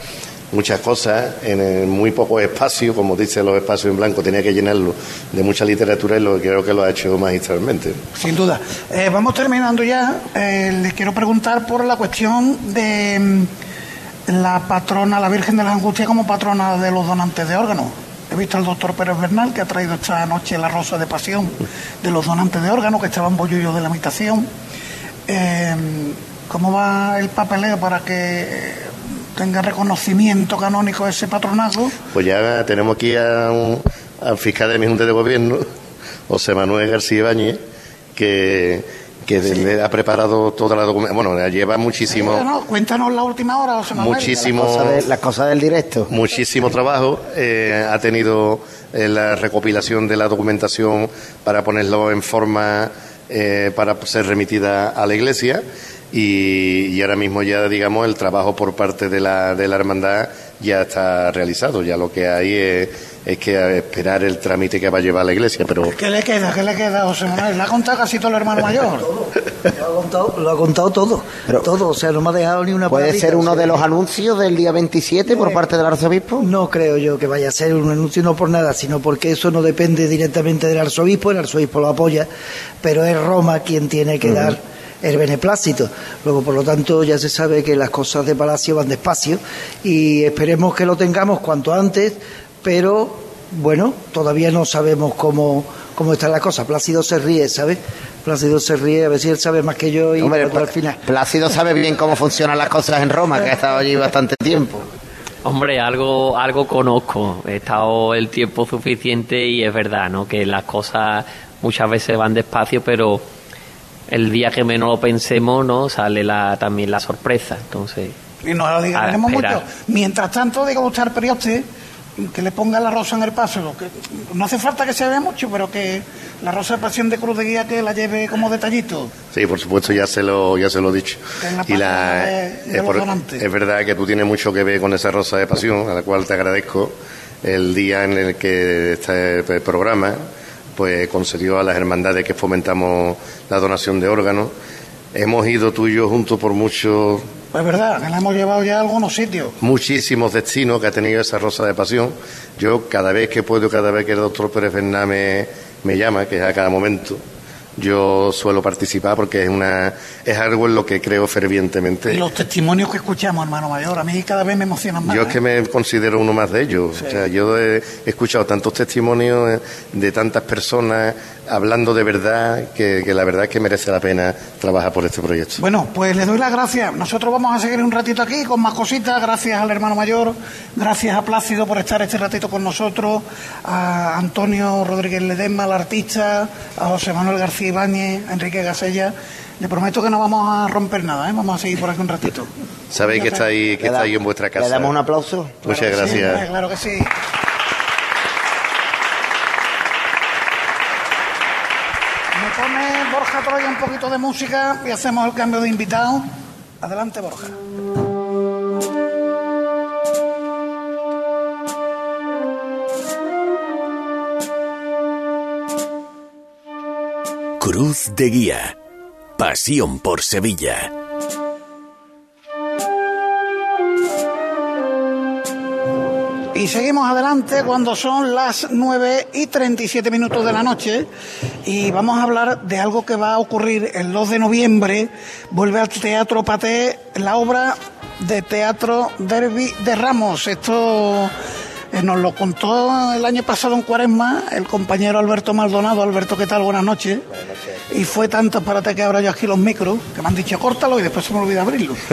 muchas cosas en muy poco espacio, como dice los espacios en blanco, tenía que llenarlo de mucha literatura y lo creo que lo ha hecho magistralmente. Sin duda. Eh, vamos terminando ya. Eh, les quiero preguntar por la cuestión de mm, la patrona, la Virgen de las Angustias como patrona de los donantes de órganos. He visto al doctor Pérez Bernal que ha traído esta noche la rosa de pasión de los donantes de órganos que estaban bollullos de la habitación. Eh, ¿Cómo va el papeleo para que tenga reconocimiento canónico ese patronazgo? Pues ya tenemos aquí a un- al fiscal de mi Junta de Gobierno, José Manuel García Ibáñez, que, que le ha preparado toda la documentación. Bueno, la lleva muchísimo, Bueno, cuéntanos la última hora, José Manuel. muchísimo, Cosa de- las cosas del directo. muchísimo trabajo. eh, ha tenido eh, la recopilación de la documentación para ponerlo en forma eh, para ser remitida a la Iglesia. Y, y ahora mismo ya, digamos, el trabajo por parte de la, de la hermandad ya está realizado. Ya lo que hay es, es que esperar el trámite que va a llevar la Iglesia. Pero ¿Qué le queda? ¿Qué le queda, José Manuel? ¿Le ha contado casi todo el hermano *laughs* mayor? Lo ha contado, lo ha contado todo. todo, o sea, no me ha dejado ni una ¿Puede ser o uno sea, de los anuncios del día 27 por parte del arzobispo? No creo yo que vaya a ser un anuncio no por nada, sino porque eso no depende directamente del arzobispo, el arzobispo lo apoya, pero es Roma quien tiene que dar el beneplácito. Luego, por lo tanto, ya se sabe que las cosas de Palacio van despacio y esperemos que lo tengamos cuanto antes, pero bueno, todavía no sabemos cómo, cómo está la cosa. Plácido se ríe, ¿sabes? Plácido se ríe, a ver si él sabe más que yo y Hombre, al final. Plácido sabe bien cómo funcionan las cosas en Roma, que ha estado allí bastante tiempo. Hombre, algo, algo conozco. He estado el tiempo suficiente y es verdad, ¿no? Que las cosas muchas veces van despacio, pero el día que menos lo pensemos, ¿no? Sale la, también la sorpresa. Entonces, Y nos alegraremos a esperar. mucho. Mientras tanto, diga usted al perioste que le ponga la rosa en el paso. Que no hace falta que se vea mucho, pero que la rosa de pasión de Cruz de Guía que la lleve como detallito. Sí, por supuesto, ya se lo, ya se lo he dicho. La Y la, página de- de es, es verdad que tú tienes mucho que ver con esa rosa de pasión, a la cual te agradezco el día en el que este programa pues concedió a las hermandades que fomentamos la donación de órganos. Hemos ido tú y yo juntos por muchos Pues verdad, que la hemos llevado ya a algunos sitios. muchísimos destinos que ha tenido esa rosa de pasión. Yo cada vez que puedo, cada vez que el doctor Pérez Fernández me, me llama, que es a cada momento, yo suelo participar porque es una es algo en lo que creo fervientemente. Y los testimonios que escuchamos, hermano mayor, a mí cada vez me emocionan más. Yo es ¿eh? que me considero uno más de ellos. O sea, yo he, escuchado tantos testimonios eh, de tantas personas hablando de verdad que, que la verdad es que merece la pena trabajar por este proyecto. Bueno, pues le doy las gracias. Nosotros vamos a seguir un ratito aquí con más cositas. Gracias al hermano mayor, gracias a Plácido por estar este ratito con nosotros, a Antonio Rodríguez Ledesma, el artista, a José Manuel García Ibáñez, a Enrique Gasella. Le prometo que no vamos a romper nada, ¿eh? vamos a seguir por aquí un ratito. Sabéis que estáis, que Le da- estáis en vuestra casa. ¿Le damos un aplauso? Muchas Claro que gracias. claro que sí. Me pone Borja Troya un poquito de música y hacemos el cambio de invitado. Adelante, Borja. Cruz de Guía. Pasión por Sevilla. Y seguimos adelante cuando son las 9 y 37 minutos de la noche y vamos a hablar de algo que va a ocurrir el 2 de noviembre. Vuelve al Teatro Paté la obra de teatro Derby de Ramos. Esto nos lo contó el año pasado en Cuaresma el compañero Alberto Maldonado. Alberto, ¿qué tal? Buenas noches. Y fue tanto, espérate que abra yo aquí los micros, que me han dicho córtalo y después se me olvida abrirlo. *laughs*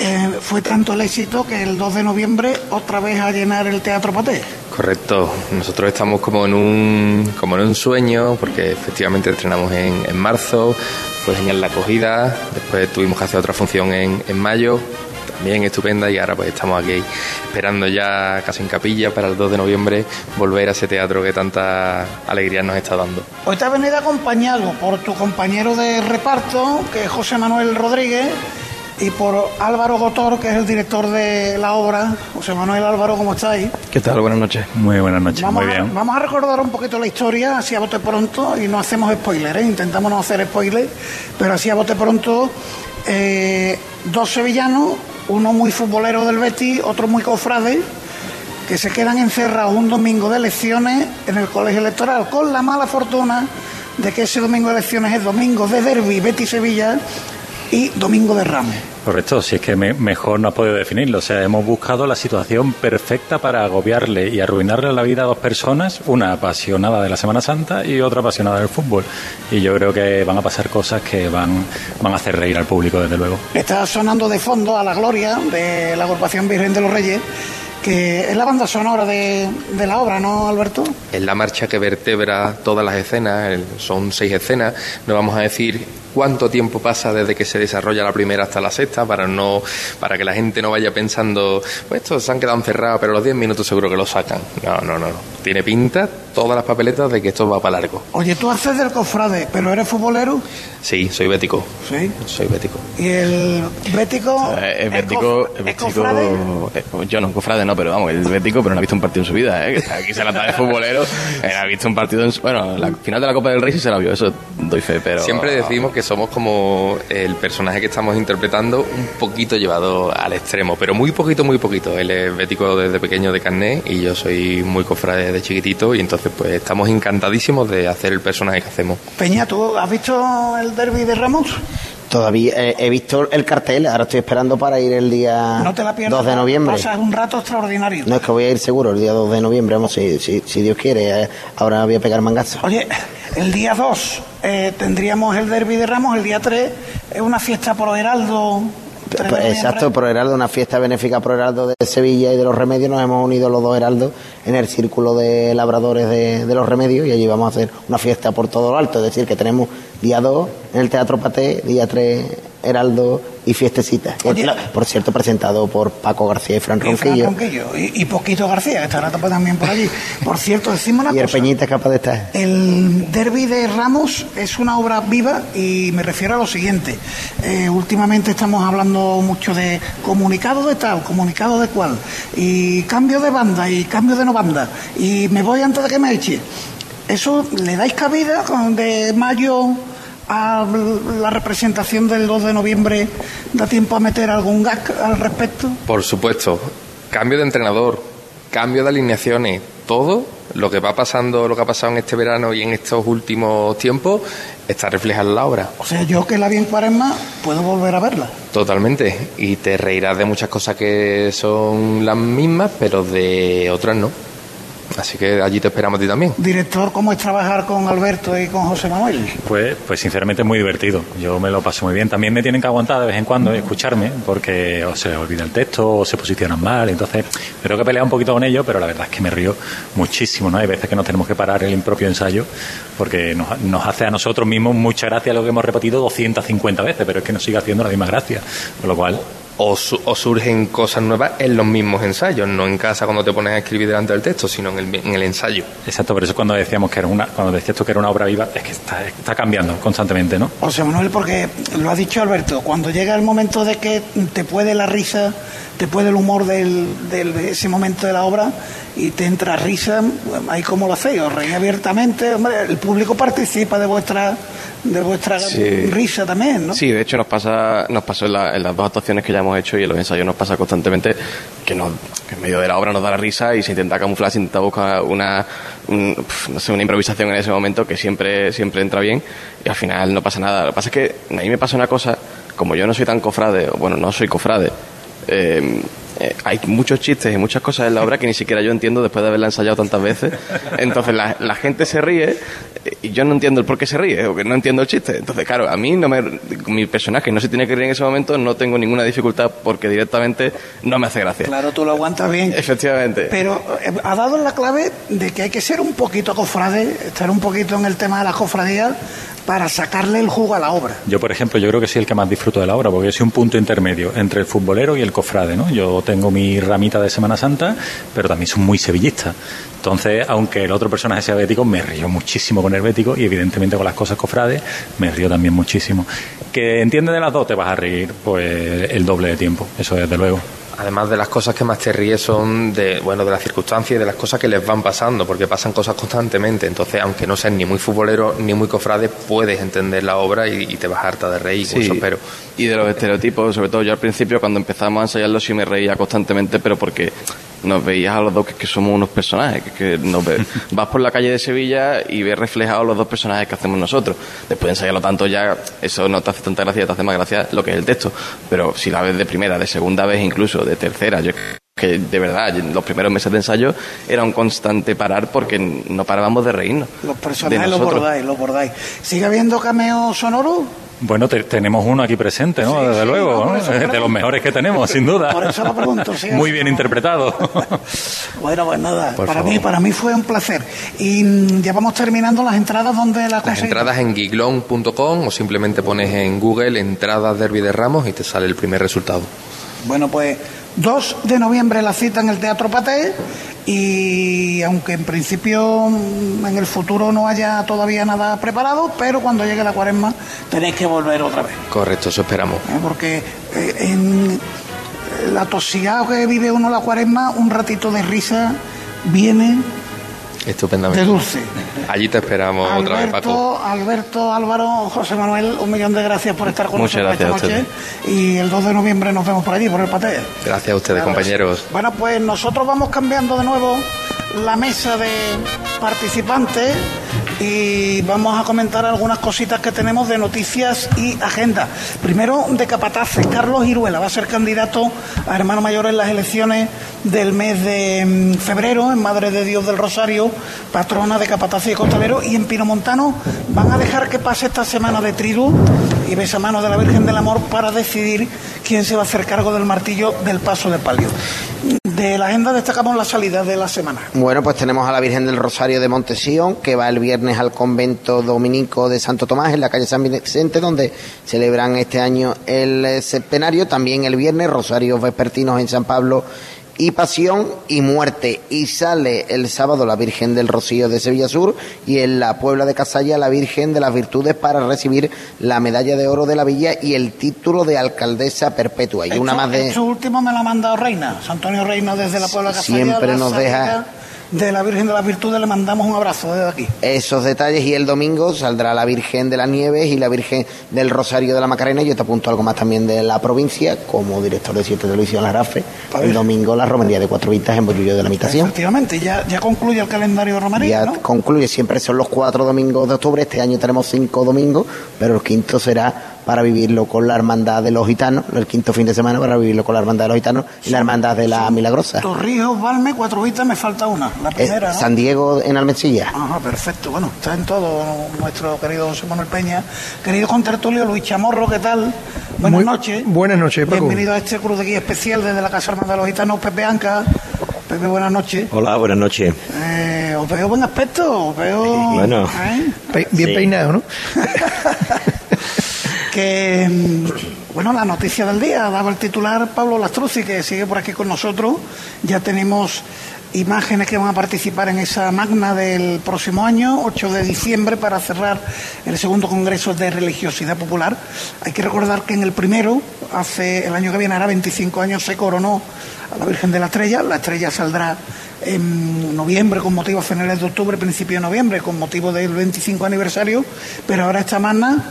Eh, fue tanto el éxito que el 2 de noviembre otra vez a llenar el Teatro Paté. Correcto, nosotros estamos como en un, como en un sueño, porque efectivamente estrenamos en, en marzo, fue genial la acogida, después tuvimos que hacer otra función en, en mayo, también estupenda, y ahora pues estamos aquí esperando ya casi en capilla para el 2 de noviembre volver a ese teatro que tanta alegría nos está dando. Hoy te has venido acompañado por tu compañero de reparto, que es José Manuel Rodríguez, y por Álvaro Gotor, que es el director de la obra. José Manuel Álvaro, ¿cómo estáis? ¿Qué tal? Buenas noches. Muy buenas noches, Vamos, muy a, bien. vamos a recordar un poquito la historia, así a bote pronto, y no hacemos spoilers, ¿eh? intentamos no hacer spoilers, pero así a bote pronto, eh, dos sevillanos, uno muy futbolero del Betis, otro muy cofrade, que se quedan encerrados un domingo de elecciones en el colegio electoral, con la mala fortuna de que ese domingo de elecciones es domingo de derby Betis-Sevilla y domingo de Ramos. Correcto, si es que me- mejor no has podido definirlo. O sea, hemos buscado la situación perfecta para agobiarle y arruinarle la vida a dos personas, una apasionada de la Semana Santa y otra apasionada del fútbol. Y yo creo que van a pasar cosas que van, van a hacer reír al público, desde luego. Está sonando de fondo a la gloria de la agrupación Virgen de los Reyes, que es la banda sonora de, de la obra, ¿no, Alberto? Es la marcha que vertebra todas las escenas, el- son seis escenas, no vamos a decir cuánto tiempo pasa desde que se desarrolla la primera hasta la sexta para no para que la gente no vaya pensando pues estos se han quedado encerrados pero los 10 minutos seguro que lo sacan no no no tiene pinta todas las papeletas de que esto va para largo Oye, tú haces del cofrade, pero eres futbolero. sí soy bético Sí. soy bético Y el bético. Eh, ¿es bético, es bético, cofrade? eh, yo no, cofrade no, pero vamos, es bético, pero no ha visto un partido en su vida, ¿eh? Aquí se la de futbolero, eh, ha visto un partido en su, bueno, la final de la Copa del Rey sí se la vio, eso doy fe, pero... Siempre decimos que somos como el personaje que estamos interpretando un poquito llevado al extremo, pero muy poquito, muy poquito. Él es bético desde pequeño de carné y yo soy muy cofrade desde chiquitito y entonces pues estamos encantadísimos de hacer el personaje que hacemos. Peña, ¿tú has visto el derby de Ramos? Todavía eh, he visto el cartel, ahora estoy esperando para ir el día No te la pierdas. 2 de noviembre. Pasas un rato extraordinario. No es que voy a ir seguro el día 2 de noviembre, vamos, si, si, si Dios quiere, eh, ahora voy a pegar mangazo. Oye, el día 2 eh, tendríamos el Derby de Ramos, el día 3 es una fiesta pro Heraldo. Pues, exacto, Pro Heraldo, una fiesta benéfica Pro Heraldo de Sevilla y de los Remedios. Nos hemos unido los dos Heraldos en el círculo de labradores de, de los Remedios y allí vamos a hacer una fiesta por todo lo alto. Es decir, que tenemos día 2 en el Teatro Paté, día 3 Heraldo y fiestecita. Por cierto, presentado por Paco García y Fran Y Ronquillo. Ronquillo, y, y Poquito García, que estará también por allí. Por cierto, decimos una Y el cosa. Peñita es capaz de estar. El Derby de Ramos es una obra viva y me refiero a lo siguiente. Eh, últimamente estamos hablando mucho de comunicado de tal, comunicado de cual, y cambio de banda y cambio de no banda, y me voy antes de que me eche. ¿Eso le dais cabida con- de mayo a la representación del 2 de noviembre? ¿Da tiempo a meter algún gag al respecto? Por supuesto, cambio de entrenador, cambio de alineaciones, todo lo que va pasando, lo que ha pasado en este verano y en estos últimos tiempos, está reflejado en la obra. O sea, yo que la vi en cuaresma, puedo volver a verla. Totalmente. Y te reirás de muchas cosas que son las mismas, pero de otras no. Así que allí te esperamos a ti también. Director, ¿cómo es trabajar con Alberto y con José Manuel? Pues, pues sinceramente es muy divertido. Yo me lo paso muy bien. También me tienen que aguantar de vez en cuando y escucharme, porque o se olvida el texto o se posicionan mal. Entonces, me tengo que pelear un poquito con ellos, pero la verdad es que me río muchísimo. ¿no? Hay veces que nos tenemos que parar el impropio ensayo, porque nos, nos hace a nosotros mismos mucha gracia lo que hemos repetido 250 veces, pero es que nos sigue haciendo la misma gracia. Con lo cual, O, su- o surgen cosas nuevas en los mismos ensayos, no en casa cuando te pones a escribir delante del texto, sino en el, en el ensayo. exacto, por eso cuando decíamos que era una, cuando decías tú que era una obra viva, es que está, está cambiando constantemente, ¿no? José Manuel, porque lo ha dicho Alberto, cuando llega el momento de que te puede la risa, te puede el humor del, del- de ese momento de la obra y te entra risa, ahí como lo hacéis, os reís abiertamente, hombre, el público participa de vuestra de vuestra Sí. risa también, ¿no? Sí, de hecho nos pasa, nos pasó en, la- en las dos actuaciones que ya hemos hecho y en los ensayos nos pasa constantemente que, nos, que en medio de la obra nos da la risa y se intenta camuflar, se intenta buscar una, un- no sé, una improvisación en ese momento que siempre, siempre entra bien y al final no pasa nada. Lo que pasa es que a mí me pasa una cosa, como yo no soy tan cofrade, o bueno, no soy cofrade, eh, eh, hay muchos chistes y muchas cosas en la obra que ni siquiera yo entiendo después de haberla ensayado tantas veces. Entonces la, la gente se ríe y yo no entiendo el por qué se ríe o que no entiendo el chiste. Entonces, claro, a mí no me, mi personaje no se tiene que reír en ese momento, no tengo ninguna dificultad porque directamente no me hace gracia. Claro, tú lo aguantas bien. Efectivamente. Pero eh, ha dado la clave de que hay que ser un poquito cofrade, estar un poquito en el tema de la cofradía para sacarle el jugo a la obra. Yo, por ejemplo, yo creo que soy el que más disfruto de la obra, porque yo soy un punto intermedio entre el futbolero y el cofrade, ¿no? Yo tengo mi ramita de Semana Santa, pero también soy muy sevillista. Entonces, aunque el otro personaje sea bético, me río muchísimo con el bético y evidentemente con las cosas cofrades me río también muchísimo. Que entiende de las dos, te vas a reír pues el doble de tiempo, eso desde luego. Además de las cosas que más te ríes son de, bueno, de las circunstancias y de las cosas que les van pasando, porque pasan cosas constantemente. Entonces, aunque no seas ni muy futbolero ni muy cofrade, puedes entender la obra y, y te vas harta de reír, Sí, espero. y de los estereotipos, sobre todo yo al principio cuando empezamos a ensayarlo sí me reía constantemente, pero porque nos veías a los dos que, que somos unos personajes, que, que nos ve- *laughs* vas por la calle de Sevilla y ves reflejados los dos personajes que hacemos nosotros. Después de ensayarlo tanto ya, eso no te hace tanta gracia, te hace más gracia lo que es el texto. Pero si la ves de primera, de segunda vez incluso, de tercera, yo que de verdad, los primeros meses de ensayo era un constante parar porque no parábamos de reírnos. Los personajes los bordáis, los bordáis. ¿Sigue habiendo cameo sonoro? Bueno, te- tenemos uno aquí presente, ¿no? Desde sí, luego, no, por ¿no? eso de los mejores que tenemos, sin duda. Por eso lo pregunto, sí, Muy bien interpretado. *laughs* Bueno, pues nada, Por para favor. mí, para mí fue un placer. Y mm, ya vamos terminando las entradas donde la Las conseguimos. entradas en giglón.com o simplemente pones en Google entradas Derby de Ramos y te sale el primer resultado. Bueno, pues 2 de noviembre la cita en el Teatro Paté y aunque en principio mm, en el futuro no haya todavía nada preparado, pero cuando llegue la cuaresma tenéis que volver otra vez. Correcto, eso esperamos. ¿eh? porque eh, en la tosigada que vive uno la cuaresma, un ratito de risa viene Estupendamente. de dulce. Allí te esperamos otra vez, Paco. Alberto, Álvaro, José Manuel, un millón de gracias por estar con Muchas nosotros esta noche. Y el 2 de noviembre nos vemos por allí, por el Paté. Gracias a ustedes, compañeros. Bueno, pues nosotros vamos cambiando de nuevo la mesa de participantes y vamos a comentar algunas cositas que tenemos de noticias y agenda. Primero, de Capataces, Carlos Iruela va a ser candidato a hermano mayor en las elecciones del mes de mm, febrero en Madre de Dios del Rosario, patrona de Capataces y Costalero, y en Pinomontano van a dejar que pase esta semana de tridu y besamano de la Virgen del Amor para decidir quién se va a hacer cargo del martillo del paso de palio. De la agenda destacamos la salida de la semana. Bueno, pues tenemos a la Virgen del Rosario de Montesión, que va el viernes al convento dominico de Santo Tomás, en la calle San Vicente, donde celebran este año el centenario. También el viernes, Rosarios Vespertinos en San Pablo y Pasión y Muerte. Y sale el sábado la Virgen del Rocío de Sevilla Sur y en la Puebla de Casalla la Virgen de las Virtudes para recibir la medalla de oro de la villa y el título de alcaldesa perpetua. Y una más de... Esto último me lo ha mandado Reina, Antonio Reina desde la Puebla de Casalla. Siempre la nos salida deja De la Virgen de las Virtudes le mandamos un abrazo desde aquí. esos detalles y el domingo saldrá la Virgen de las Nieves y la Virgen del Rosario de la Macarena. Yo te apunto algo más también de la provincia, como director de Siete Televisión La Rafe. El domingo la romería de Cuatro Vistas en Bollullo de la Imitación. Efectivamente, ya, ya concluye el calendario romaní, Ya ¿no? concluye, siempre son los cuatro domingos de octubre, este año tenemos cinco domingos, pero el quinto será para vivirlo con la hermandad de los gitanos, el quinto fin de semana para vivirlo con la hermandad de los gitanos y la hermandad de la Milagrosa. Torrijos, Valme, Cuatro Vistas, me falta una, la primera, ¿no? San Diego en Almensilla. Ajá, perfecto. Bueno, está en todo nuestro querido José Manuel Peña. Querido contertulio Luis Chamorro, ¿qué tal? Buenas Muy- noches. Buenas noches, Paco. Bienvenido a este cruz de guía especial desde la Casa Hermana de los Gitanos, Pepe Anca. Pepe, buenas noches. Hola, buenas noches. Eh, os veo buen aspecto, os veo... Bueno. ¿eh? Pe- bien Sí. peinado, ¿no? *laughs* mm, bueno la noticia del día daba el titular Pablo Lastruzzi que sigue por aquí con nosotros. Ya tenemos imágenes que van a participar en esa magna del próximo año 8 de diciembre para cerrar el segundo congreso de religiosidad popular. Hay que recordar que en el primero hace el año que viene hará 25 años se coronó a la Virgen de la Estrella. La estrella saldrá en noviembre con motivo a finales de octubre, principio de noviembre, con motivo del 25 aniversario, pero ahora esta magna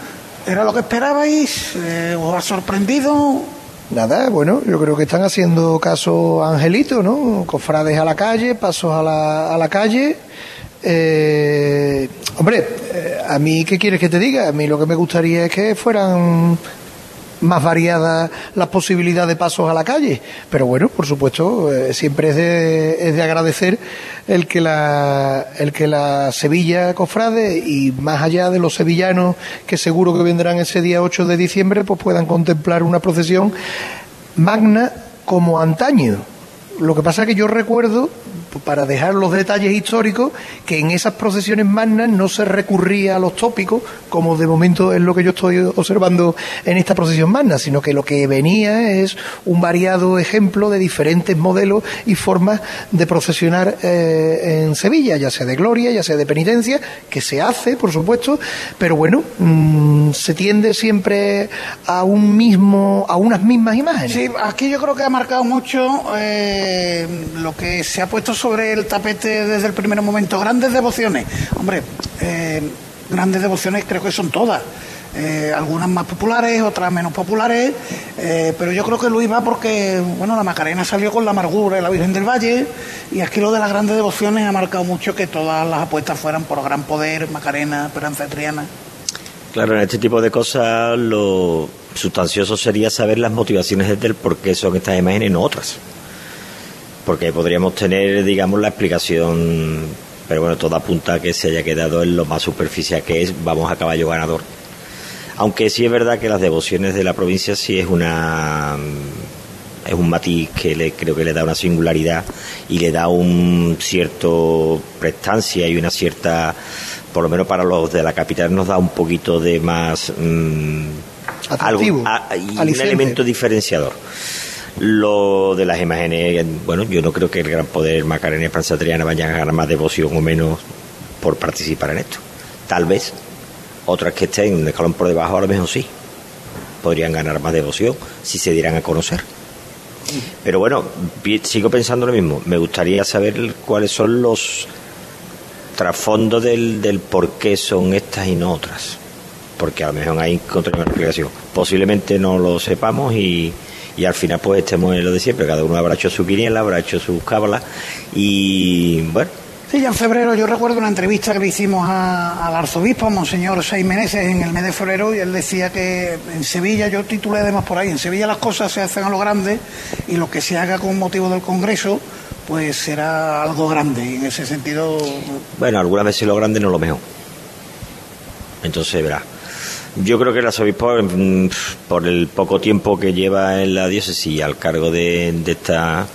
¿Era lo que esperabais? Eh, ¿Os ha sorprendido? Nada, bueno, yo creo que están haciendo caso Angelito, ¿no? Cofrades a la calle, pasos a la, a la calle. Eh, hombre, eh, a mí, ¿qué quieres que te diga? A mí lo que me gustaría es que fueran más variadas las posibilidades de pasos a la calle. Pero bueno, por supuesto, eh, siempre es de, es de agradecer el que la el que la Sevilla Cofrade y más allá de los sevillanos que seguro que vendrán ese día 8 de diciembre, pues puedan contemplar una procesión magna como antaño. Lo que pasa es que yo recuerdo, para dejar los detalles históricos, que en esas procesiones magnas no se recurría a los tópicos, como de momento es lo que yo estoy observando en esta procesión magna, sino que lo que venía es un variado ejemplo de diferentes modelos y formas de procesionar eh, en Sevilla, ya sea de gloria, ya sea de penitencia, que se hace, por supuesto, pero bueno, mm, se tiende siempre a un mismo, a unas mismas imágenes. Sí, aquí yo creo que ha marcado mucho eh, lo que se ha puesto sobre el tapete desde el primer momento. Grandes devociones. Hombre, eh, grandes devociones creo que son todas. Eh, algunas más populares, otras menos populares, eh, pero yo creo que Luis va porque, bueno, la Macarena salió con la amargura de la Virgen del Valle y aquí lo de las grandes devociones ha marcado mucho que todas las apuestas fueran por Gran Poder, Macarena, Esperanza Triana. Claro, en este tipo de cosas lo sustancioso sería saber las motivaciones del por qué son estas imágenes y no otras. Porque podríamos tener, digamos, la explicación, pero bueno, todo apunta a que se haya quedado en lo más superficial que es, vamos a caballo ganador. Aunque sí es verdad que las devociones de la provincia sí es una es un matiz que le, creo que le da una singularidad y le da un cierto prestancia y una cierta por lo menos para los de la capital nos da un poquito de más mm, a- y un elemento diferenciador lo de las imágenes bueno yo no creo que el gran poder Macarena y Esperanza Triana vayan a ganar más devoción o menos por participar en esto. Tal vez. Otras que estén un escalón por debajo a lo mejor sí. Podrían ganar más devoción si se dieran a conocer. Pero bueno sigo pensando lo mismo. Me gustaría saber cuáles son los trasfondos del, del por qué son estas y no otras. Porque a lo mejor ahí explicación posiblemente no lo sepamos y, y al final pues estemos en lo de siempre cada uno habrá hecho su quiniela habrá hecho sus cábalas y bueno Sí, ya en febrero yo recuerdo una entrevista que le hicimos a- al arzobispo, Monseñor Seis Meneses, en el mes de febrero, y él decía que en Sevilla, yo titulé además por ahí, en Sevilla las cosas se hacen a lo grande y lo que se haga con motivo del Congreso, pues será algo grande. Y en ese sentido, Bueno, algunas veces lo grande no es lo mejor. Entonces, verá. Yo creo que el arzobispo, mm, por el poco tiempo que lleva en la diócesis al cargo de, esta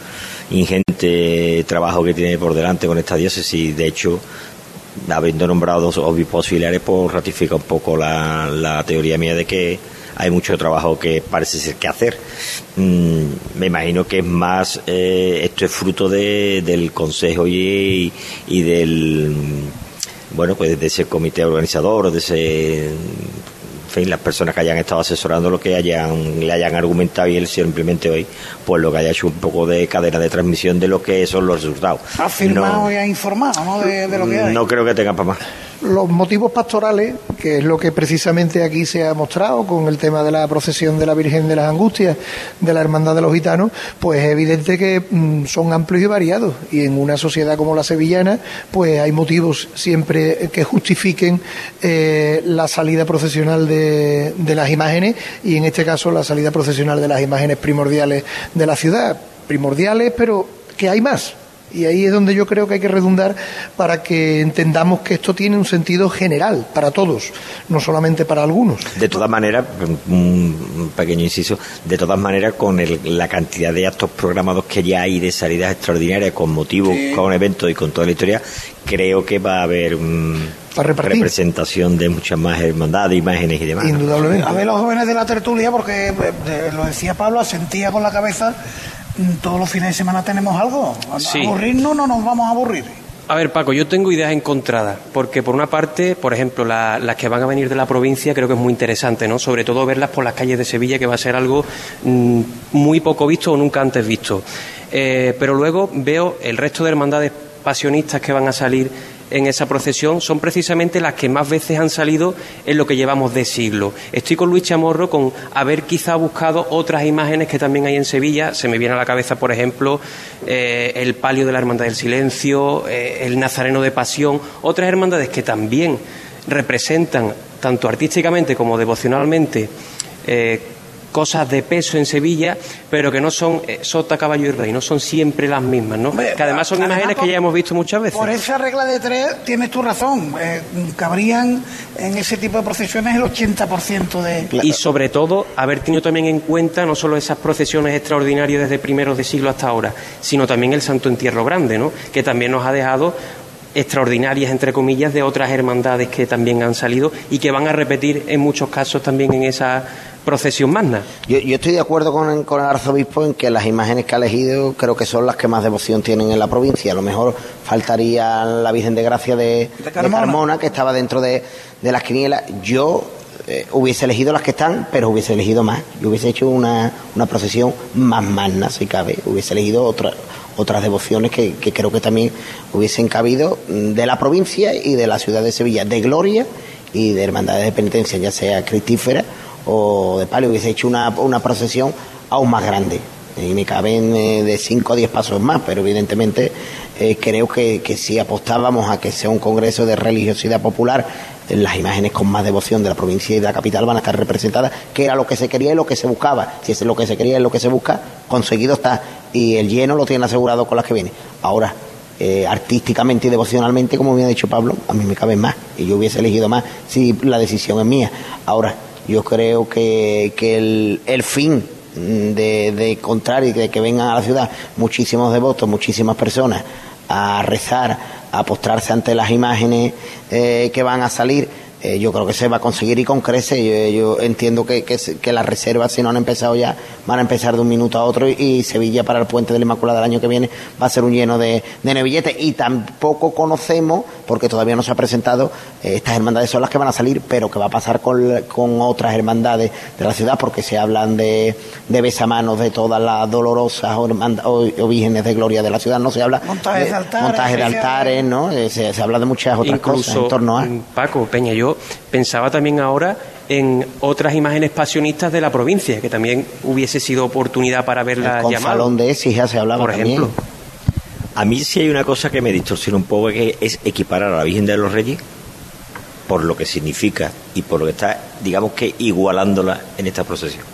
ingente trabajo que tiene por delante con esta diócesis, de hecho, habiendo nombrado dos obispos auxiliares, pues ratifica un poco la, la teoría mía de que hay mucho trabajo que parece ser que hacer. Mm, me imagino que es más, eh, esto es fruto de, del consejo y, y del, mm, bueno, pues de ese comité organizador, de ese, fin, las personas que hayan estado asesorando lo que hayan, le hayan argumentado y él simplemente hoy, pues lo que haya hecho un poco de cadena de transmisión de lo que son los resultados. ha firmado No- y ha informado ¿no? de, de lo que hay. no creo que tenga para más. los motivos pastorales, que es lo que precisamente aquí se ha mostrado con el tema de la procesión de la Virgen de las Angustias, de la Hermandad de los Gitanos, pues es evidente que mm, son amplios y variados. Y en una sociedad como la sevillana, pues hay motivos siempre que justifiquen eh, la salida procesional de, de las imágenes y en este caso la salida procesional de las imágenes primordiales de la ciudad. Primordiales, pero que hay más. Y ahí es donde yo creo que hay que redundar para que entendamos que esto tiene un sentido general para todos, no solamente para algunos. De todas maneras, un pequeño inciso, de todas maneras, con el- la cantidad de actos programados que ya hay de salidas extraordinarias con motivo, con eventos y con toda la historia, creo que va a haber mm, representación de muchas más hermandades, imágenes y demás. ¿no? A ver los jóvenes de la tertulia, porque eh, eh, lo decía Pablo, asentía con la cabeza, todos los fines de semana tenemos algo. Sí. Aburrirnos no nos vamos a aburrir. A ver, Paco, yo tengo ideas encontradas, porque por una parte, por ejemplo, la- las que van a venir de la provincia creo que es muy interesante, ¿no? Sobre todo verlas por las calles de Sevilla, que va a ser algo mm, muy poco visto o nunca antes visto. Eh, pero luego veo el resto de hermandades pasionistas que van a salir en esa procesión son precisamente las que más veces han salido en lo que llevamos de siglo. Estoy con Luis Chamorro con haber quizá buscado otras imágenes que también hay en Sevilla. Se me viene a la cabeza, por ejemplo, eh, el palio de la Hermandad del Silencio, eh, el Nazareno de Pasión, otras hermandades que también representan, tanto artísticamente como devocionalmente, eh, cosas de peso en Sevilla, pero que no son eh, sota, caballo y rey, no son siempre las mismas, ¿no? que además son además imágenes por- que ya hemos visto muchas veces. Por esa regla de tres tienes tu razón. Eh, cabrían en ese tipo de procesiones el 80% de... Y sobre todo, haber tenido también en cuenta no solo esas procesiones extraordinarias desde primeros de siglo hasta ahora, sino también el Santo Entierro Grande, ¿no? que también nos ha dejado extraordinarias, entre comillas, de otras hermandades que también han salido y que van a repetir en muchos casos también en esa procesión magna. Yo, yo estoy de acuerdo con, con el arzobispo en que las imágenes que ha elegido creo que son las que más devoción tienen en la provincia. A lo mejor faltaría la Virgen de Gracia de, de Carmona. que estaba dentro de, de las quinielas. Yo eh, hubiese elegido las que están, pero hubiese elegido más. Yo hubiese hecho una, una procesión más magna, si cabe. Hubiese elegido otra, otras devociones que, creo que también hubiesen cabido de la provincia y de la ciudad de Sevilla, de gloria y de hermandades de penitencia, ya sea cristífera o de palio, hubiese hecho una, una procesión aún más grande. Y me caben eh, de 5 a 10 pasos más, pero evidentemente eh, creo que, que si apostábamos a que sea un congreso de religiosidad popular, las imágenes con más devoción de la provincia y de la capital van a estar representadas, que era lo que se quería y lo que se buscaba. Si es lo que se quería y lo que se busca, conseguido está. Y el lleno lo tienen asegurado con las que vienen. Ahora, eh, artísticamente y devocionalmente, como bien ha dicho Pablo, a mí me caben más. Y yo hubiese elegido más si la decisión es mía. Ahora, yo creo que, que el, el fin de, de encontrar y de que vengan a la ciudad muchísimos devotos, muchísimas personas a rezar, a postrarse ante las imágenes eh, que van a salir, eh, yo creo que se va a conseguir y con crece. Yo, yo entiendo que, que, que las reservas, si no han empezado ya, van a empezar de un minuto a otro y, y Sevilla para el puente de la Inmaculada del año que viene va a ser un lleno de, de nevilletes. Y tampoco conocemos, porque todavía no se ha presentado, eh, estas hermandades son las que van a salir, pero qué va a pasar con, con otras hermandades de la ciudad, porque se hablan de, de besamanos de todas las dolorosas o, o- o vírgenes de gloria de la ciudad. No se habla Montajes de altares, montajes de altares, ¿no? Eh, Se, se habla de muchas otras cosas en torno a. Paco, Peña, yo pensaba también ahora en otras imágenes pasionistas de la provincia, que también hubiese sido oportunidad para verlas Con llamado. Salón de Écija se hablaba Por también. ejemplo. A mí sí hay una cosa que me distorsiona un poco, que es equiparar a la Virgen de los Reyes por lo que significa y por lo que está, digamos que igualándola en esta procesión.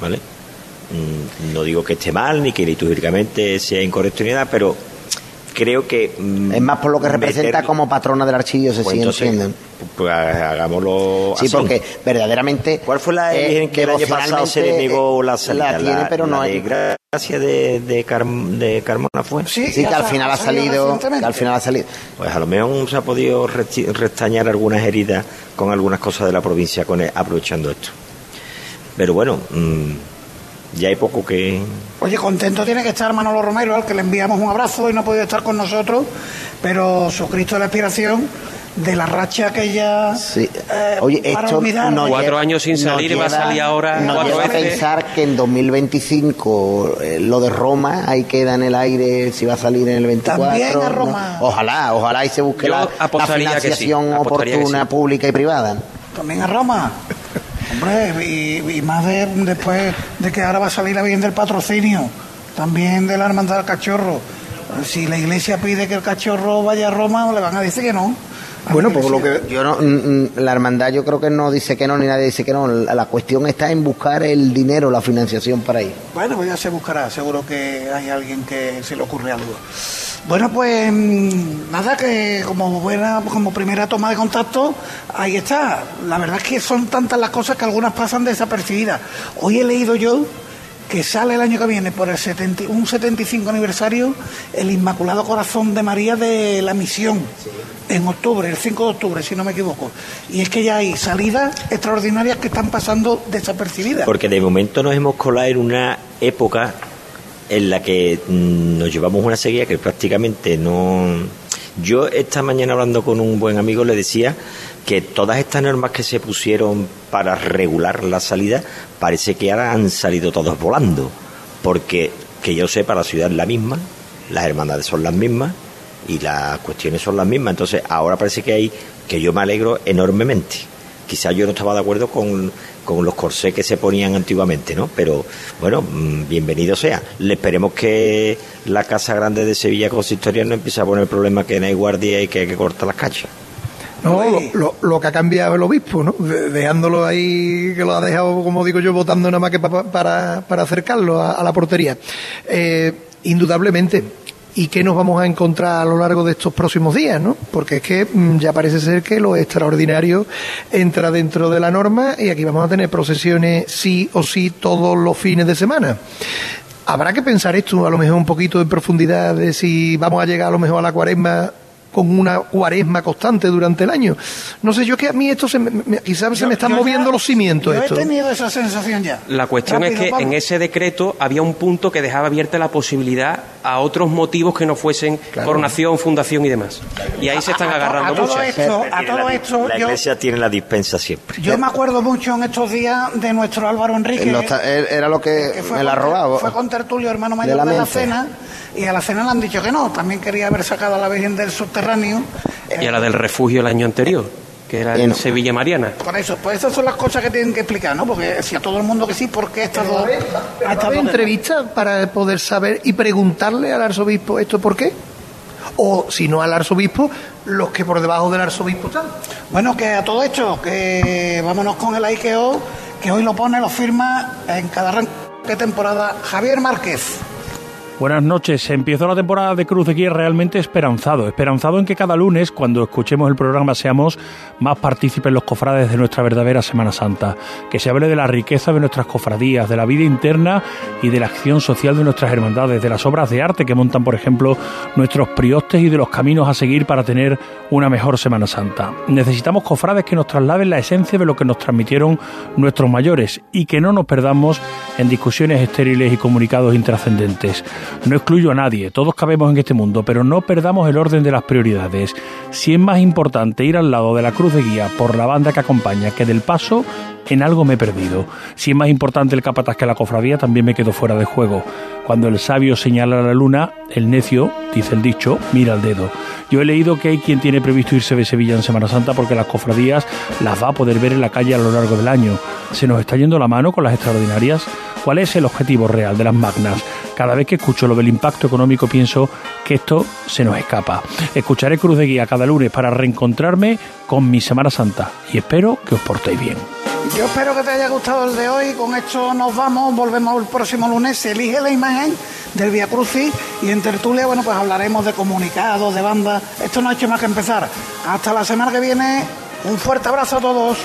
¿Vale? Mm, No digo que esté mal ni que litúrgicamente sea incorrecto ni nada, pero creo que. Es más por lo que representa como patrona del archidiócesis, Pues ¿sí entienden? Pues hagámoslo Sí, así. porque verdaderamente. ¿Cuál fue la eh, que el año pasado se le negó la salida? La tiene, pero no la hay. de gracia de, de, Carm- de Carmona fue. Sí, que al final ha salido. Que al final ha salido. Pues a lo mejor se ha podido restañar algunas heridas con algunas cosas de la provincia con el- aprovechando esto. Pero bueno, mm, ya hay poco que... Oye, contento tiene que estar Manolo Romero, al que le enviamos un abrazo y no ha podido estar con nosotros, pero su Cristo de la Inspiración de la racha que ya eh, Oye, para esto olvidar. Cuatro lleva- años sin salir, va a lleva- salir ahora Nos cuatro lleva a pensar que en 2025 eh, lo de Roma ahí queda en el aire si va a salir en el 24. También a ¿no? Roma. Ojalá, ojalá y se busque Yo la, sí, financiación oportuna, sí. pública y privada. También a Roma. Hombre, y, y más de, después de que ahora va a salir la Virgen del Patrocinio, también de la Hermandad del Cachorro. Si la iglesia pide que el cachorro vaya a Roma, le van a decir que no. Bueno, pues lo que yo no, mm, mm, la hermandad yo creo que no dice que no ni nadie dice que no. La, la cuestión está en buscar el dinero, la financiación para ir. Bueno, pues ya se buscará, seguro que hay alguien que se le ocurre algo. Bueno, pues mm, nada, que como buena, como primera toma de contacto, ahí está. La verdad es que son tantas las cosas que algunas pasan desapercibidas. Hoy he leído yo que sale el año que viene por el 70 un 75 aniversario el Inmaculado Corazón de María de la Misión en octubre, el 5 de octubre, si no me equivoco. Y es que ya hay salidas extraordinarias que están pasando desapercibidas. Porque de momento nos hemos colado en una época en la que mm, nos llevamos una sequía que prácticamente no... Yo esta mañana hablando con un buen amigo le decía que todas estas normas que se pusieron para regular la salida parece que ahora han salido todos volando. Porque que yo sepa la ciudad es la misma, las hermandades son las mismas y las cuestiones son las mismas. Entonces ahora parece que hay, que yo me alegro enormemente. Quizás yo no estaba de acuerdo con, con los corsés que se ponían antiguamente, ¿no? Pero bueno, mm, bienvenido sea. Le esperemos que la Casa Grande de Sevilla Consistoria no empiece a poner problemas que no hay guardia y que hay que cortar las cachas. No, lo, lo- lo que ha cambiado el obispo, ¿no? De- dejándolo ahí, que lo ha dejado, como digo yo, votando nada más que pa- pa- para, para acercarlo a, a la portería. Eh, indudablemente. ¿Y qué nos vamos a encontrar a lo largo de estos próximos días, no? Porque es que mm, ya parece ser que lo extraordinario entra dentro de la norma y aquí vamos a tener procesiones sí o sí todos los fines de semana. Habrá que pensar esto a lo mejor un poquito en profundidad de si vamos a llegar a lo mejor a la cuaresma con una cuaresma constante durante el año. No sé, yo que a mí esto se me, me- quizás se me están Yo ya- moviendo los cimientos. Yo he esto. tenido esa sensación ya. La cuestión Rápido, es que Pablo. en ese decreto había un punto que dejaba abierta la posibilidad a otros motivos que no fuesen coronación, fundación y demás. Y ahí se están agarrando a todo muchas. esto, a todo esto, La yo, iglesia tiene la dispensa siempre. yo me acuerdo mucho en estos días de nuestro Álvaro Enrique. Lo está- él- era lo que, que fue me la con- robaba. Fue con Tertulio, hermano mayor De de la la, mente. cena, y a la cena le han dicho que no. También quería haber sacado a la Virgen del Subterráneo. Y a la del refugio el año anterior, que era en Sevilla Mariana. Por eso, pues esas son las cosas que tienen que explicar, ¿no? Porque si a todo el mundo que sí, ¿por qué estas dos? a estas ¿Hay dos- entrevistas para poder saber y preguntarle al arzobispo esto por qué? O si no al arzobispo, los que por debajo del arzobispo están. Bueno, que a todo esto, que vámonos con el IKEO, que hoy lo pone, lo firma en cada temporada Javier Márquez. Buenas noches. Empiezo la temporada de Cruz de Guía realmente esperanzado. Esperanzado en que cada lunes, cuando escuchemos el programa, seamos más partícipes los cofrades de nuestra verdadera Semana Santa. Que se hable de la riqueza de nuestras cofradías, de la vida interna y de la acción social de nuestras hermandades, de las obras de arte que montan, por ejemplo, nuestros priostes y de los caminos a seguir para tener una mejor Semana Santa. Necesitamos cofrades que nos trasladen la esencia de lo que nos transmitieron nuestros mayores y que no nos perdamos en discusiones estériles y comunicados intrascendentes. No excluyo a nadie, todos cabemos en este mundo, pero no perdamos el orden de las prioridades. Si es más importante ir al lado de la cruz de guía por la banda que acompaña que del paso, en algo me he perdido. Si es más importante el capataz que la cofradía, también me quedo fuera de juego. Cuando el sabio señala la luna, el necio, dice el dicho, mira el dedo. Yo he leído que hay quien tiene previsto irse de Sevilla en Semana Santa porque las cofradías las va a poder ver en la calle a lo largo del año. ¿Se nos está yendo la mano con las extraordinarias? ¿Cuál es el objetivo real de las magnas? Cada vez que escucho lo del impacto económico pienso que esto se nos escapa. Escucharé Cruz de Guía cada lunes para reencontrarme con mi Semana Santa y espero que os portéis bien. Yo espero que te haya gustado el de hoy. Con esto nos vamos. Volvemos el próximo lunes. Se elige la imagen del Via Crucis y en tertulia, bueno, pues hablaremos de comunicados, de bandas. Esto no ha hecho más que empezar. Hasta la semana que viene. Un fuerte abrazo a todos.